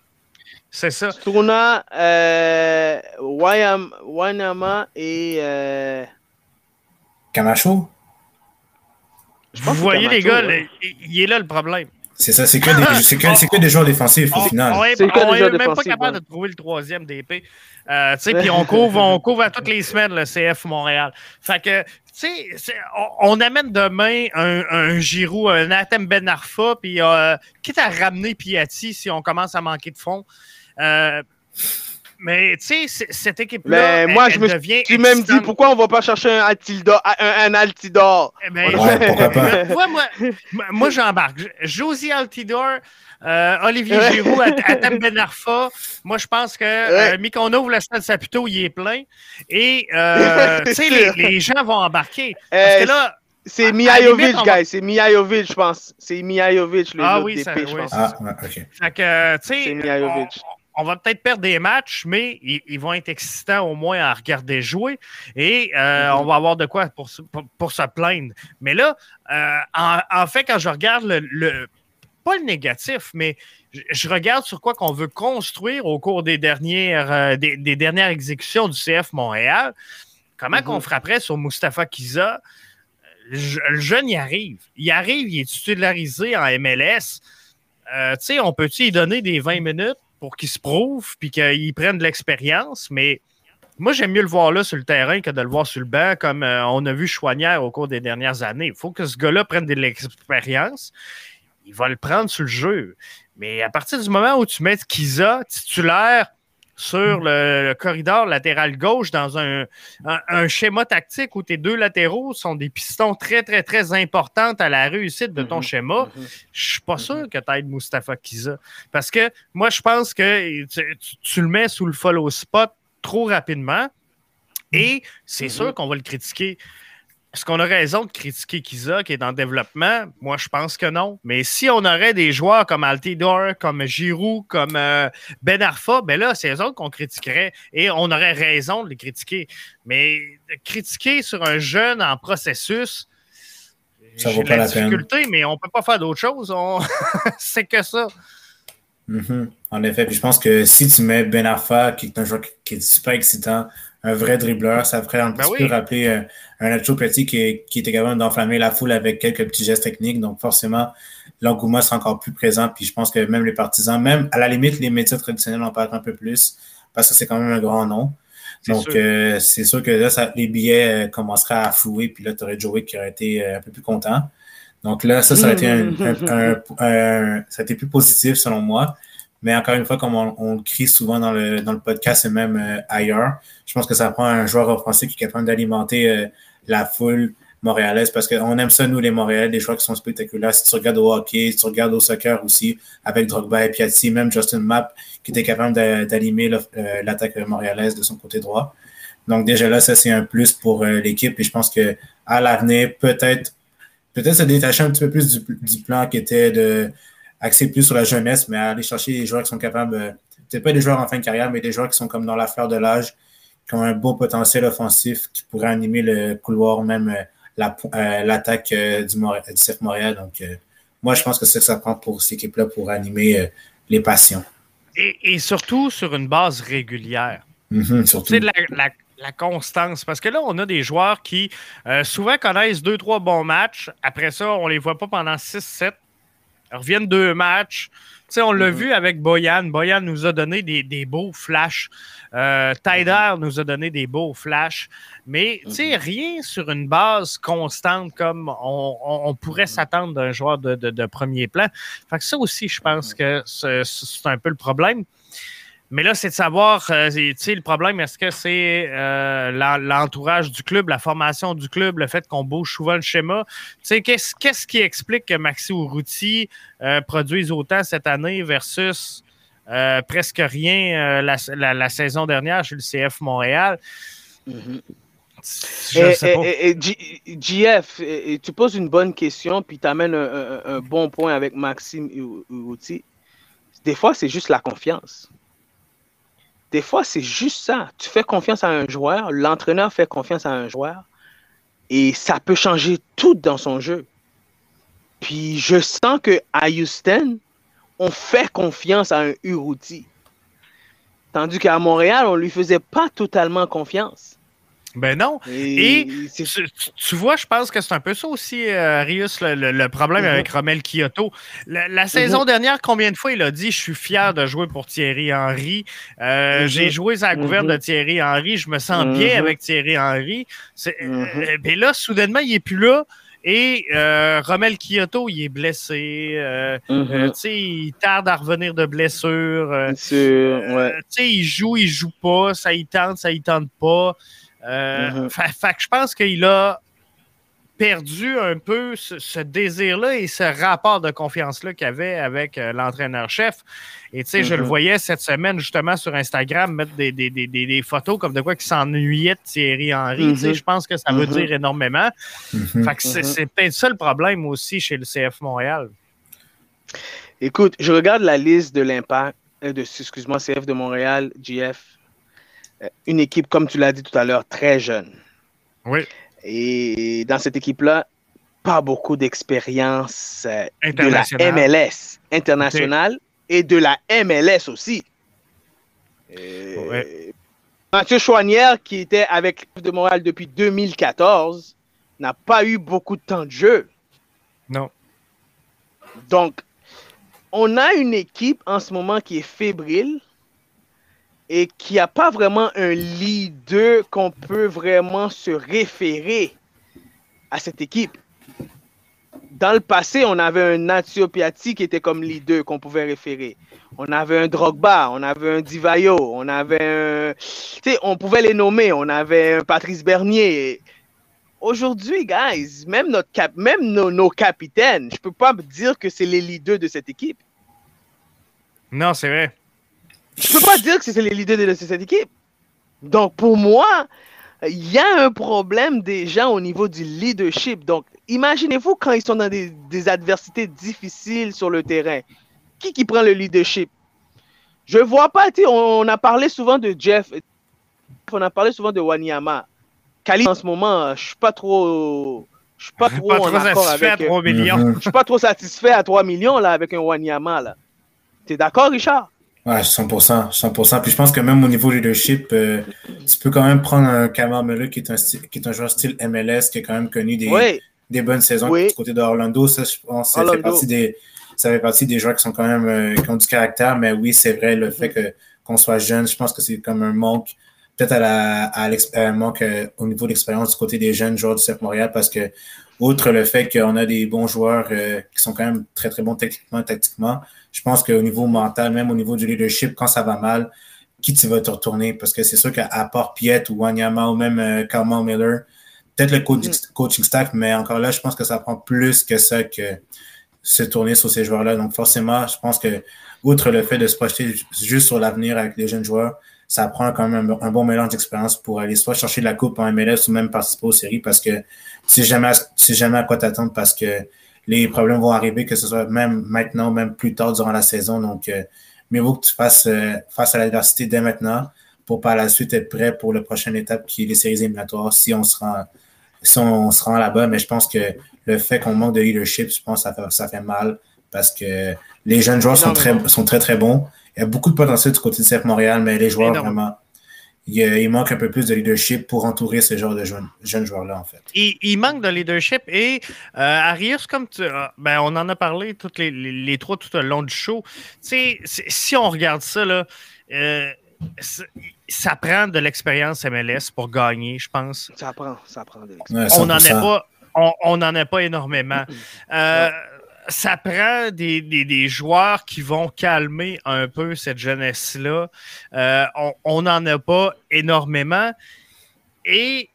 C'est ça. Struna, euh, Wayam- et. euh, Camacho? je Vous voyez, les gars, ouais. le- il est là le problème. C'est ça, c'est que, des- c'est que, c'est que des joueurs défensifs au On- final. On est, C'est quoi on déjà est même pas capable ouais. de trouver le troisième DP. Euh, tu sais, puis on couvre, on *laughs* couvre à toutes les semaines le CF Montréal. Fait que, tu sais, on, on amène demain un, un Giroud, un Atem Ben Arfa, puis euh, quitte à ramener Piatti si on commence à manquer de fond. Euh, mais tu sais, cette équipe-là, elle- moi, je elle me devient suis même dit pourquoi on va pas chercher un Altidor, un, un Altidor? Eh ben, Ouais, pourquoi pas? *laughs* moi, moi, j'embarque. Josie Altidor, euh, Olivier. Giroud, At- *laughs* Atem Ben Arfa. Moi, je pense que Ouais. euh, mis qu'on ouvre le stade Saputo, il est plein. Et, euh, *laughs* tu sais, les, les gens vont embarquer. Parce Euh, que là, C'est la Mihajovic, va- guys. C'est Mihajovic, je pense. C'est Mihajovic, le Ah oui, DP, ça- je oui, pense. Ah, fait que, tu sais, C'est on, va peut-être perdre des matchs, mais ils, ils vont être excitants au moins à regarder jouer. Et euh, Mhm. on va avoir de quoi pour, se- pour, pour se plaindre. Mais là, euh, en, en fait, quand je regarde le, le- pas le négatif, mais je, je regarde sur quoi qu'on veut construire au cours des dernières, euh, des, des dernières exécutions du CF Montréal. Comment Mhm. qu'on frapperait sur Mustapha Kiza? Je- le jeune y arrive. Il arrive, il est titularisé en MLS. Euh, tu sais, on peut-tu lui donner des 20 minutes? Pour qu'il se prouve puis qu'il prenne de l'expérience, mais moi, j'aime mieux le voir là sur le terrain que de le voir sur le banc, comme euh, on a vu Chouanière au cours des dernières années. Il faut que ce gars-là prenne de l'expérience. Il va le prendre sur le jeu. Mais à partir du moment où tu mets Kiza titulaire sur le, le corridor latéral gauche dans un, un- un schéma tactique où tes deux latéraux sont des pistons très, très, très importants à la réussite de ton schéma, je suis pas sûr que tu aides Mustapha Kiza. Parce que moi, je pense que tu, tu- tu le mets sous le follow spot trop rapidement et c'est sûr qu'on va le critiquer. Est-ce qu'on a raison de critiquer Kiza qui est en développement? Moi, je pense que non. Mais si on aurait des joueurs comme Altidor, comme Giroud, comme euh, Ben Arfa, ben là, c'est eux autres qu'on critiquerait et on aurait raison de les critiquer. Mais critiquer sur un jeune en processus, ça vaut pas la la peine. difficulté, mais on peut pas faire d'autre chose. On... *laughs* c'est que ça. Mhm. En effet, puis je pense que si tu mets Ben Arfa, qui est un joueur qui est super excitant, un vrai dribbleur, ça ferait un Ben petit oui. peu rappeler euh, un Nacho Petit qui, qui était capable d'enflammer la foule avec quelques petits gestes techniques. Donc forcément, l'engouement sera encore plus présent. Puis je pense que même les partisans, même à la limite, les médias traditionnels en parlent un peu plus parce que c'est quand même un grand nom. Donc euh, c'est sûr que là, ça- les billets euh, commenceraient à afflouer. Puis là, tu aurais Joey qui aurait été un peu plus content. Donc là, ça, ça aurait été un, un- *laughs* un- un- ça a été plus positif selon moi. Mais encore une fois, comme on, le crie souvent dans le, dans le podcast et même euh, ailleurs, je pense que ça prend un joueur offensif qui est capable d'alimenter euh, la foule montréalaise parce qu'on aime ça, nous, les Montréalais, des joueurs qui sont spectaculaires. Si tu regardes au hockey, si tu regardes au soccer aussi, avec Drogba et Piatti, même Justin Mapp, qui était capable d'a- d'animer euh, l'attaque montréalaise de son côté droit. Donc déjà là, ça, c'est un plus pour euh, l'équipe et je pense que à l'avenir, peut-être peut-être se détacher un petit peu plus du, du plan qui était de axer plus sur la jeunesse, mais aller chercher des joueurs qui sont capables, euh, peut-être pas des joueurs en fin de carrière, mais des joueurs qui sont comme dans la fleur de l'âge, qui ont un beau potentiel offensif, qui pourraient animer le couloir, même euh, la- euh, l'attaque du, du CF Montréal. Donc, euh, moi, je pense que c'est ce que ça prend pour cette équipe-là pour animer euh, les passions. Et, et surtout sur une base régulière. Surtout. sais, la, la- la constance. Parce que là, on a des joueurs qui souvent connaissent deux, trois bons matchs. Après ça, on les voit pas pendant 6-7. Ils reviennent deux matchs. On l'a vu avec Boyan. Boyan nous a donné des, des beaux flashs. Euh, Tyder nous a donné des beaux flashs. Mais, sais, rien sur une base constante comme on, on- on pourrait s'attendre d'un joueur de, de- de premier plan. Fait que ça aussi, je pense que c'est un peu le problème. Mais là, c'est de savoir, euh, tu sais, le problème, est-ce que c'est euh, l'en- l'entourage du club, la formation du club, le fait qu'on bouge souvent le schéma? Tu sais, qu'est-ce qui explique que Maxi Urruti euh, produise autant cette année versus euh, presque rien la, la- la saison dernière chez le CF Montréal? Je Et- sais pas. et- et- et J- JF, et- et tu poses une bonne question, puis tu amènes un, un- un bon point avec Maxime Outi. Des fois, c'est juste la confiance. Des fois, c'est juste ça. Tu fais confiance à un joueur, l'entraîneur fait confiance à un joueur, et ça peut changer tout dans son jeu. Puis je sens que à Houston, on fait confiance à un Uruti. Tandis qu'à Montréal, on lui faisait pas totalement confiance. Ben non. Et, tu, tu- tu vois, je pense que c'est un peu ça aussi, euh, Rius, le, le- le problème Mhm. avec Romel Kyoto. La, la saison Mhm. dernière, combien de fois il a dit Je suis fier de jouer pour Thierry Henry? Euh, Mhm. J'ai joué à la gouverne de Thierry Henry. Je me sens bien avec Thierry Henry. Euh, ben là, soudainement, il n'est plus là. Et euh, Romel Kyoto, il est blessé. euh, tu sais, il tarde à revenir de blessure. Sûr, ouais. tu sais, il joue, il joue pas, ça y tente, ça y tente pas. Euh, Mhm. fait, fait que je pense qu'il a perdu un peu ce, ce désir-là et ce rapport de confiance-là qu'il avait avec euh, l'entraîneur-chef. Et tu sais, je le Mhm. voyais cette semaine justement sur Instagram mettre des, des- des- des- des photos comme de quoi qu'il s'ennuyait de Thierry Henry. Tu sais, Mhm. Je pense que ça veut dire énormément. Fait que c'est c'est peut-être ça le problème aussi chez le CF Montréal. Écoute, je regarde la liste de l'impact, euh, de, excuse-moi, CF de Montréal, GF. Euh, Une équipe, comme tu l'as dit tout à l'heure, très jeune. Oui. Et dans cette équipe-là, pas beaucoup d'expérience euh, de la. MLS internationale et de la MLS aussi. Euh, Ouais. Mathieu Chouanière, qui était avec l'équipe de Montréal depuis 2014, n'a pas eu beaucoup de temps de jeu. Non. Donc, on a une équipe en ce moment qui est fébrile et qui n'a pas vraiment un leader qu'on peut vraiment se référer à cette équipe. Dans le passé, on avait un Natio Piatti qui était comme leader qu'on pouvait référer. On avait un Drogba, on avait un Divayo, on avait un... Tu sais, on pouvait les nommer. On avait un Patrice Bernier. Aujourd'hui, guys, même, notre cap... même nos, nos capitaines, je peux pas dire que c'est les leaders de cette équipe. Non, c'est vrai. Je peux pas dire que c'est les leaders de cette équipe. Donc, pour moi, il y a un problème déjà au niveau du leadership. Donc, imaginez-vous quand ils sont dans des, des adversités difficiles sur le terrain. Qui qui prend le leadership? Je vois pas, on, on a parlé souvent de Jeff, on a parlé souvent de Wanyama. Kali, en ce moment, je suis pas trop, je suis pas trop, Pas satisfait à avec. 3 millions. Je suis pas trop satisfait à 3 millions là, avec un Wanyama. là. T'es d'accord, Richard? Ouais, 100%, 100%. Puis je pense que même au niveau leadership, euh, tu peux quand même prendre un Kamar qui est un, style- qui est un joueur style MLS qui a quand même connu des, Oui. des bonnes saisons Oui. du côté d'Orlando. Ça, je pense, ça fait, partie des, ça fait partie des joueurs qui sont quand même euh, qui ont du caractère. Mais oui, c'est vrai, le fait que qu'on soit jeune, je pense que c'est comme un manque, peut-être à la, à l'exp- un manque euh, au niveau de l'expérience du côté des jeunes joueurs du CF Montréal parce que, outre le fait qu'on a des bons joueurs euh, qui sont quand même très, très bons techniquement, tactiquement, je pense qu'au niveau mental, même au niveau du leadership, quand ça va mal, qui tu vas te retourner? Parce que c'est sûr qu'à part Piet ou Wanyama ou même euh, Kalmar Miller, peut-être le coaching, coaching staff, mais encore là, je pense que ça prend plus que ça que se tourner sur ces joueurs-là. Donc forcément, je pense que, outre le fait de se projeter juste sur l'avenir avec les jeunes joueurs, ça prend quand même un, un bon mélange d'expérience pour aller soit chercher la coupe en MLS ou même participer aux séries parce que tu sais jamais, à- tu sais jamais à quoi t'attendre parce que les problèmes vont arriver, que ce soit même maintenant, même plus tard durant la saison. Donc, euh, mieux vaut que tu fasses euh, face à l'adversité dès maintenant pour par la suite être prêt pour la prochaine étape qui est les séries éliminatoires si on se rend, si on se rend là-bas. Mais je pense que le fait qu'on manque de leadership, je pense que ça fait, ça fait mal parce que les jeunes joueurs sont très, sont très, très bons. Il y a beaucoup de potentiel du côté de CF Montréal, mais les joueurs, vraiment, il, manque un peu plus de leadership pour entourer ce genre de jeunes, jeunes joueurs-là, en fait. Il, il manque de leadership et euh, Arius, comme tu, euh, ben, on en a parlé toutes les, les- les trois tout au long du show. Tu sais, c'est- si on regarde ça, là, euh, ça prend de l'expérience MLS pour gagner, je pense. Ça prend, ça prend de Ouais, on n'en 100%. a pas, on, on n'en a pas énormément. Euh, Ça prend des, des- joueurs qui vont calmer un peu cette jeunesse-là. Euh, on n'en a pas énormément. Et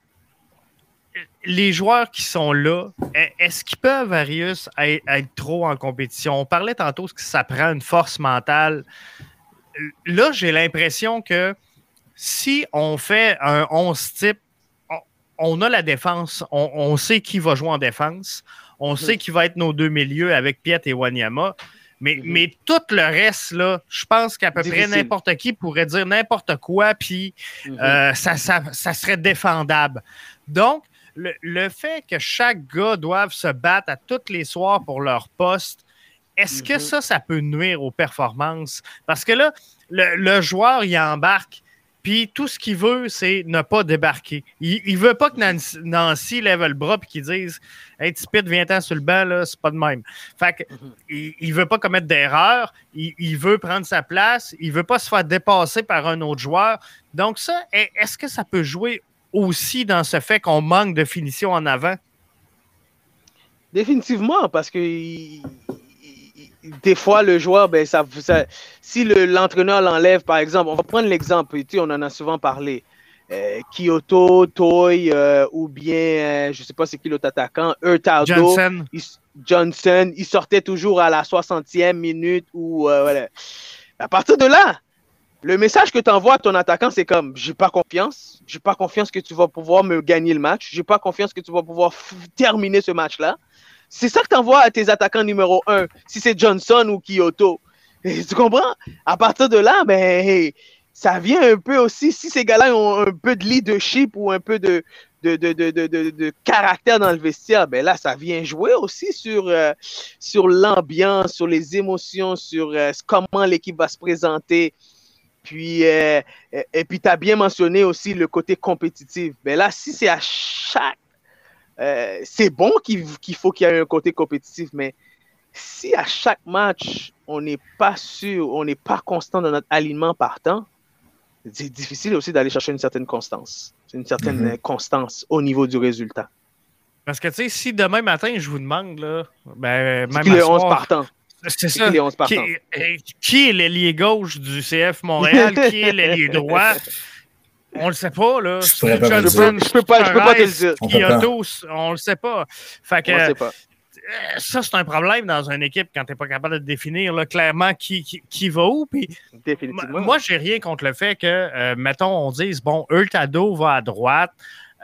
les joueurs qui sont là, e- est-ce qu'ils peuvent, Arius, être, trop en compétition? On parlait tantôt que ça prend une force mentale. Là, j'ai l'impression que si on fait un 11 type, on, a la défense, on sait qui va jouer en défense, on sait qui va être nos deux milieux avec Piet et Wanyama. Mais, mais tout le reste, là, je pense qu'à peu près n'importe qui pourrait dire n'importe quoi, puis euh, ça, ça- ça serait défendable. Donc, le, le fait que chaque gars doive se battre à tous les soirs pour leur poste, est-ce que ça, ça peut nuire aux performances? Parce que là, le, le joueur, il embarque, puis tout ce qu'il veut, c'est ne pas débarquer. Il, il veut pas que Nancy, Nancy lève le bras et qu'il dise Hey, Tipit, viens-t'en sur le banc, là, c'est pas de même. Fait que, il, il veut pas commettre d'erreur, il, il veut prendre sa place, il veut pas se faire dépasser par un autre joueur. Donc, ça, est- est-ce que ça peut jouer aussi dans ce fait qu'on manque de finition en avant? Définitivement, parce que des fois, le joueur, ben, ça, ça- si le- l'entraîneur l'enlève, par exemple, on va prendre l'exemple, tu sais, on en a souvent parlé. Euh, Kyoto, Toy, euh, ou bien, euh, je sais pas c'est qui l'autre attaquant, Hurtado, Johnson. il- Johnson, il sortait toujours à la 60e minute ou voilà. À partir de là, le message que tu envoies à ton attaquant, c'est comme j'ai pas confiance, j'ai pas confiance que tu vas pouvoir me gagner le match, j'ai pas confiance que tu vas pouvoir terminer ce match-là. C'est ça que tu envoies à tes attaquants numéro un, si c'est Johnson ou Kyoto. Et *laughs* tu comprends? À partir de là, ben, ça vient un peu aussi, si ces gars-là ont un peu de leadership ou un peu de, de, de, de, caractère dans le vestiaire, ben là, ça vient jouer aussi sur, euh, sur l'ambiance, sur les émotions, sur euh, comment l'équipe va se présenter. Puis, euh, et, et puis tu as bien mentionné aussi le côté compétitif. Ben là, si c'est à chaque. Euh, c'est bon qu'il faut qu'il y ait un côté compétitif, mais si à chaque match, on n'est pas sûr, on n'est pas constant dans notre alignement partant, c'est difficile aussi d'aller chercher une certaine constance. Une certaine Mhm. constance au niveau du résultat. Parce que, tu sais, si demain matin, je vous demande, là, ben, même qui à le 11 soir- partant? C'est ça. qui les 11 Qui, partants? euh, qui est l'ailier gauche du CF Montréal? qui est l'ailier droit? *laughs* On le sait pas, là. Je pourrais pas le. Je peux pas- je peux pas te le dire. On Kyoto, on le sait pas. Fait que, On sait pas. euh, ça, c'est un problème dans une équipe quand tu n'es pas capable de définir là, clairement qui, qui, qui va où. Puis, Définitivement. moi, j'ai rien contre le fait que, euh, mettons, on dise, bon, Hurtado va à droite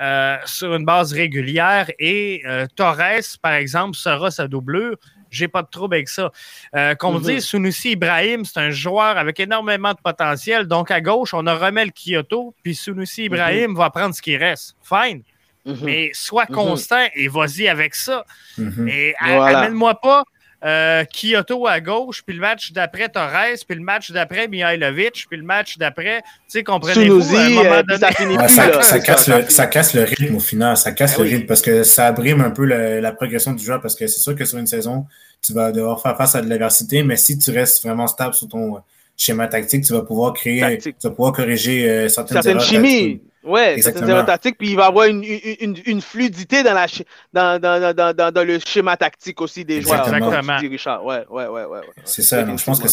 euh, sur une base régulière et euh, Torres, par exemple, sera sa doublure. J'ai pas de trouble avec ça. Euh, Qu'on me Mhm. dise, Sunusi Ibrahim, c'est un joueur avec énormément de potentiel. Donc, à gauche, on a remet le Kyoto, puis Sunusi Ibrahim va prendre ce qui reste. Fine. Mais sois Mhm. constant et vas-y avec ça. Mhm. Et Voilà. amène-moi pas euh, Kyoto à gauche, puis le match d'après Torres, puis le match d'après Mihailovic, puis le match d'après, tu sais, comprenez-vous, Sunusi, à un moment puis donné... ça *laughs* finit Ouais, plus, ça, là. ça C'est casse ça, le, ça ça casse le rythme au final, ça casse Ah le oui. rythme parce que ça brime un peu le- la progression du joueur parce que c'est sûr que sur une saison, tu vas devoir faire face à de l'adversité, mais si tu restes vraiment stable sur ton euh, schéma tactique, tu vas pouvoir créer, Tactique. tu vas pouvoir corriger euh, certaines, certaines erreurs chimies. tactiques. Ouais, certaines erreurs tactiques, puis il va y avoir une, une, fluidité dans, la, ch- dans, dans, dans, dans, dans le schéma tactique aussi des joueurs. Exactement. comme Richard. Ouais, ouais, ouais, ouais. ouais. C'est ça, donc je pense que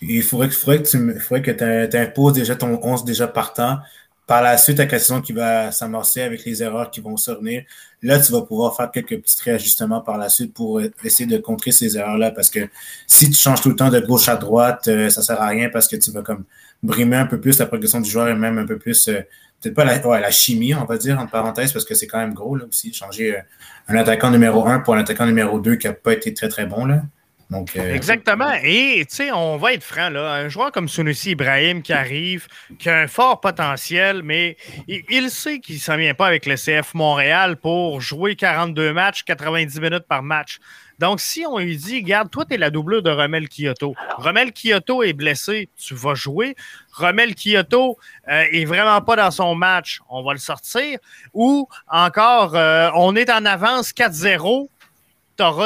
il faudrait, que- faudrait que tu faudrait que tu imposes déjà ton 11 déjà partant. Par la suite, avec la saison qui va s'amorcer avec les erreurs qui vont survenir, là, tu vas pouvoir faire quelques petits réajustements par la suite pour essayer de contrer ces erreurs-là. Parce que si tu changes tout le temps de gauche à droite, euh, ça sert à rien parce que tu vas comme brimer un peu plus la progression du joueur et même un peu plus, euh, peut-être pas la, ouais, la chimie, on va dire, entre parenthèses, parce que c'est quand même gros, là aussi, changer euh, un attaquant numéro 1 pour un attaquant numéro 2 qui n'a pas été très, très bon, là. Euh, Exactement. Et, tu sais, on va être franc, là. Un joueur comme Sunusi Ibrahim qui arrive, qui a un fort potentiel, mais il, sait qu'il ne s'en vient pas avec le CF Montréal pour jouer 42 matchs, 90 minutes par match. Donc, si on lui dit, regarde, toi, tu es la doublure de Romel Kyoto. Romel Kyoto est blessé, tu vas jouer. Romel Kyoto euh, est vraiment pas dans son match, on va le sortir. Ou encore, euh, on est en avance 4-0,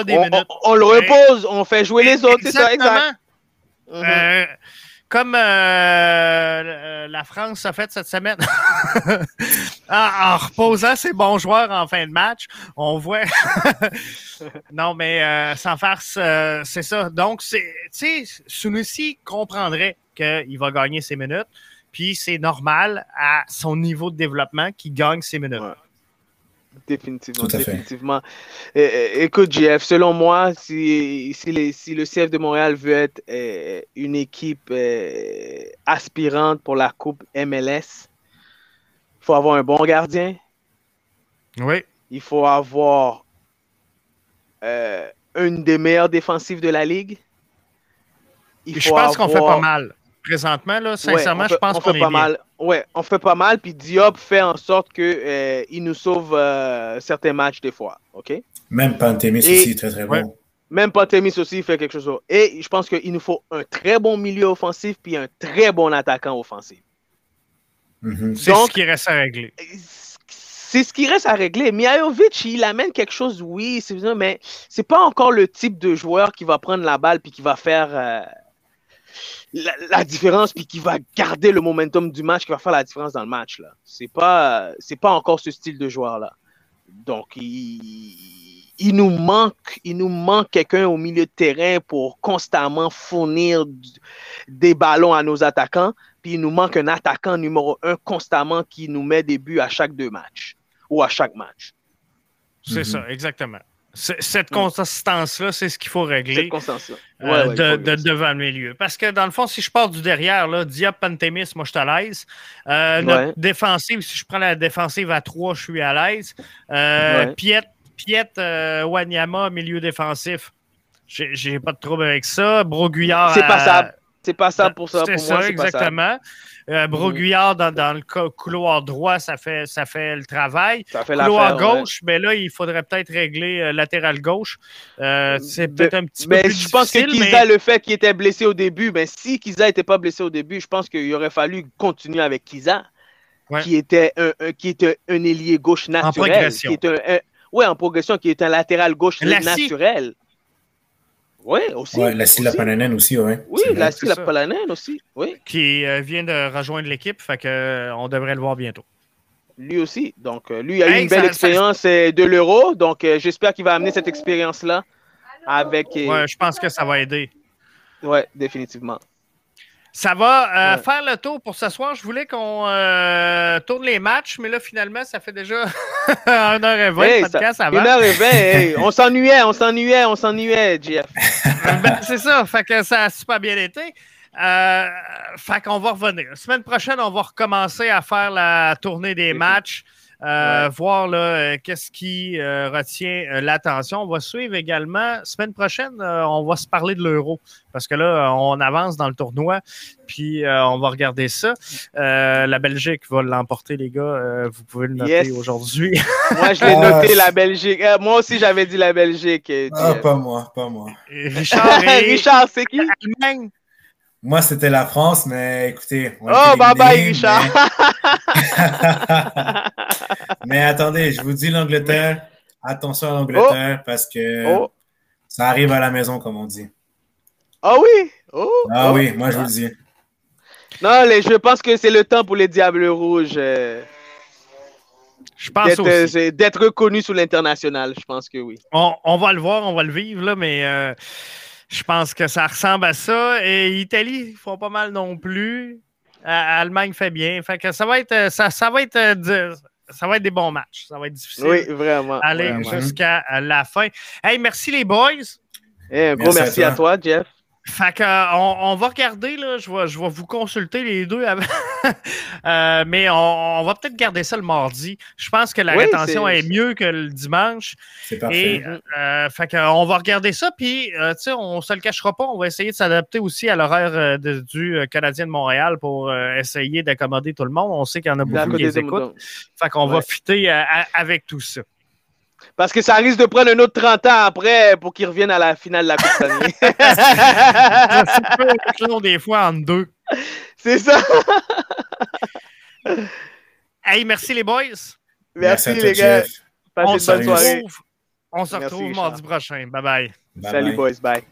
des On, minutes. on- on le repose, on fait jouer les autres, c'est ça, Exactement. exact. Mhm. Euh, comme euh, la France a fait cette semaine, en, *laughs* en reposant ses bons joueurs en fin de match, on voit. *laughs* non, mais euh, sans farce, euh, c'est ça. Donc, tu sais, Sunusi comprendrait qu'il va gagner ses minutes, puis c'est normal à son niveau de développement qu'il gagne ses minutes. Définitivement, Tout à fait. définitivement. Écoute, JF, selon moi, si, si, les- si le CF de Montréal veut être euh, une équipe euh, aspirante pour la Coupe MLS, il faut avoir un bon gardien, Oui. il faut avoir euh, une des meilleures défensives de la Ligue. Il Je pense qu'on fait pas mal. Présentement, là, sincèrement, fait- je pense on qu'on fait est pas bien. mal. Ouais, on fait pas mal. Puis Diop fait en sorte que euh, il nous sauve euh, certains matchs des fois. OK? même Pantémis aussi, très, très bon. Même Pantémis aussi il fait quelque chose. Et je pense qu'il nous faut un très bon milieu offensif puis un très bon attaquant offensif. Mhm. C'est Donc- ce qui reste à régler. C'est ce qui reste à régler. Mihailovic, il amène quelque chose, oui, c'est mais c'est pas encore le type de joueur qui va prendre la balle puis qui va faire euh, la, la différence puis qui va garder le momentum du match, qui va faire la différence dans le match là. C'est pas c'est pas encore ce style de joueur là. Donc il, il nous manque il nous manque quelqu'un au milieu de terrain pour constamment fournir des ballons à nos attaquants. Puis il nous manque un attaquant numéro un constamment qui nous met des buts à chaque deux matchs ou à chaque match. C'est Mhm. ça, exactement. Cette consistance-là, c'est ce qu'il faut régler Cette constance-là. euh, Ouais, ouais, de, devant le milieu. Parce que dans le fond, si je pars du derrière, là, Diop, Pantémis, moi, je suis à l'aise. Euh, Ouais. défensive, si je prends la défensive à 3, je suis à l'aise. Euh, Ouais. Piet, Piet euh, Wanyama, milieu défensif. J'ai pas de trouble avec ça. Broguillard. C'est passable. C'est pour ça. c'est Pour ça, moi, c'est passable. exactement. Euh, Broguillard dans, dans le cou- couloir droit, ça fait, ça fait le travail. Ça fait couloir ouais. gauche, mais là, il faudrait peut-être régler euh, latéral gauche. Euh, c'est peut-être un petit peu Mais plus je pense que Kiza, mais le fait qu'il était blessé au début, ben si Kiza n'était pas blessé au début, je pense qu'il aurait fallu continuer avec Kiza, Ouais. qui était un, un- qui était un ailier gauche naturel. progression. Qui est un, un- ouais, en progression, qui est un latéral gauche Lassie. naturel. Oui, aussi. Ouais, la Silla aussi. Pananen aussi, ouais. Oui, la c'est la ça. Palanen aussi. Oui, qui euh, vient de rejoindre l'équipe, fait que euh, on devrait le voir bientôt. lui aussi. Donc, euh, lui il a eu Hey, une belle ça- expérience de l'Euro. Donc, euh, j'espère qu'il va amener cette expérience-là avec. euh, Ouais, je pense que ça va aider. ouais, définitivement. Ça va euh, Ouais. faire le tour pour ce soir. Je voulais qu'on euh, tourne les matchs, mais là, finalement, ça fait déjà *laughs* 1h20 Hey, podcast ça, avant. une heure et vingt, hey, on s'ennuyait, on s'ennuyait, on s'ennuyait, Jeff. *laughs* Ben, c'est ça, fait que ça a super bien été. Euh, fait qu'on va revenir. La semaine prochaine, on va recommencer à faire la tournée des matchs. Euh, voir là, euh, qu'est-ce qui euh, retient euh, l'attention. On va suivre également, semaine prochaine, euh, on va se parler de l'euro. Parce que là, on avance dans le tournoi, puis euh, on va regarder ça. Euh, la Belgique va l'emporter, les gars. Euh, vous pouvez le noter Yes. aujourd'hui. *laughs* Moi, je l'ai Ah, noté, la Belgique. Euh, moi aussi, j'avais dit la Belgique. Ah, pas moi, pas moi. Richard, *laughs* et- Richard, c'est qui? *laughs* Allemagne. Moi, c'était la France, mais écoutez. on Oh, bye bye, Richard. Mais... mais attendez, je vous dis l'Angleterre. Attention à l'Angleterre parce que Oh. ça arrive à la maison, comme on dit. Ah oui? Oh, Ah oh. oui, moi, je vous le dis. Non, les, je pense que c'est le temps pour les Diables Rouges euh, Je pense d'être aussi. euh, reconnus sur l'international. Je pense que oui. On, on va le voir, on va le vivre, là, mais euh, je pense que ça ressemble à ça. Et Italie, ils font pas mal non plus. Allemagne fait bien. Fait que ça va être, euh, ça, ça va être, euh, ça va être des bons matchs. Ça va être difficile. Oui, vraiment. Aller jusqu'à euh, la fin. Hey, merci les boys. Eh, un gros merci, à, toi, Jeff. Fait que, euh, on, on va regarder, là, je vais, je vais vous consulter les deux. avant. *laughs* Euh, mais on, on va peut-être garder ça le mardi. Je pense que la Oui, rétention est mieux que le dimanche. C'est parfait. Et euh, fait que, on va regarder ça, puis euh, tu sais, on se le cachera pas, on va essayer de s'adapter aussi à l'horaire euh, du euh, Canadien de Montréal pour euh, essayer d'accommoder tout le monde. On sait qu'il y en a beaucoup qui les écoutent. Fait qu'on va fitter euh, avec tout ça. Parce que ça risque de prendre un autre 30 ans après pour qu'ils reviennent à la finale de la Coupe Stanley. *laughs* C'est long des fois en deux. C'est ça. Hey, merci les boys. Merci, les gars. Passez On une se bonne soirée. retrouve, on se Merci, retrouve mardi prochain. Bye bye. Bye Salut, bye. boys. Bye.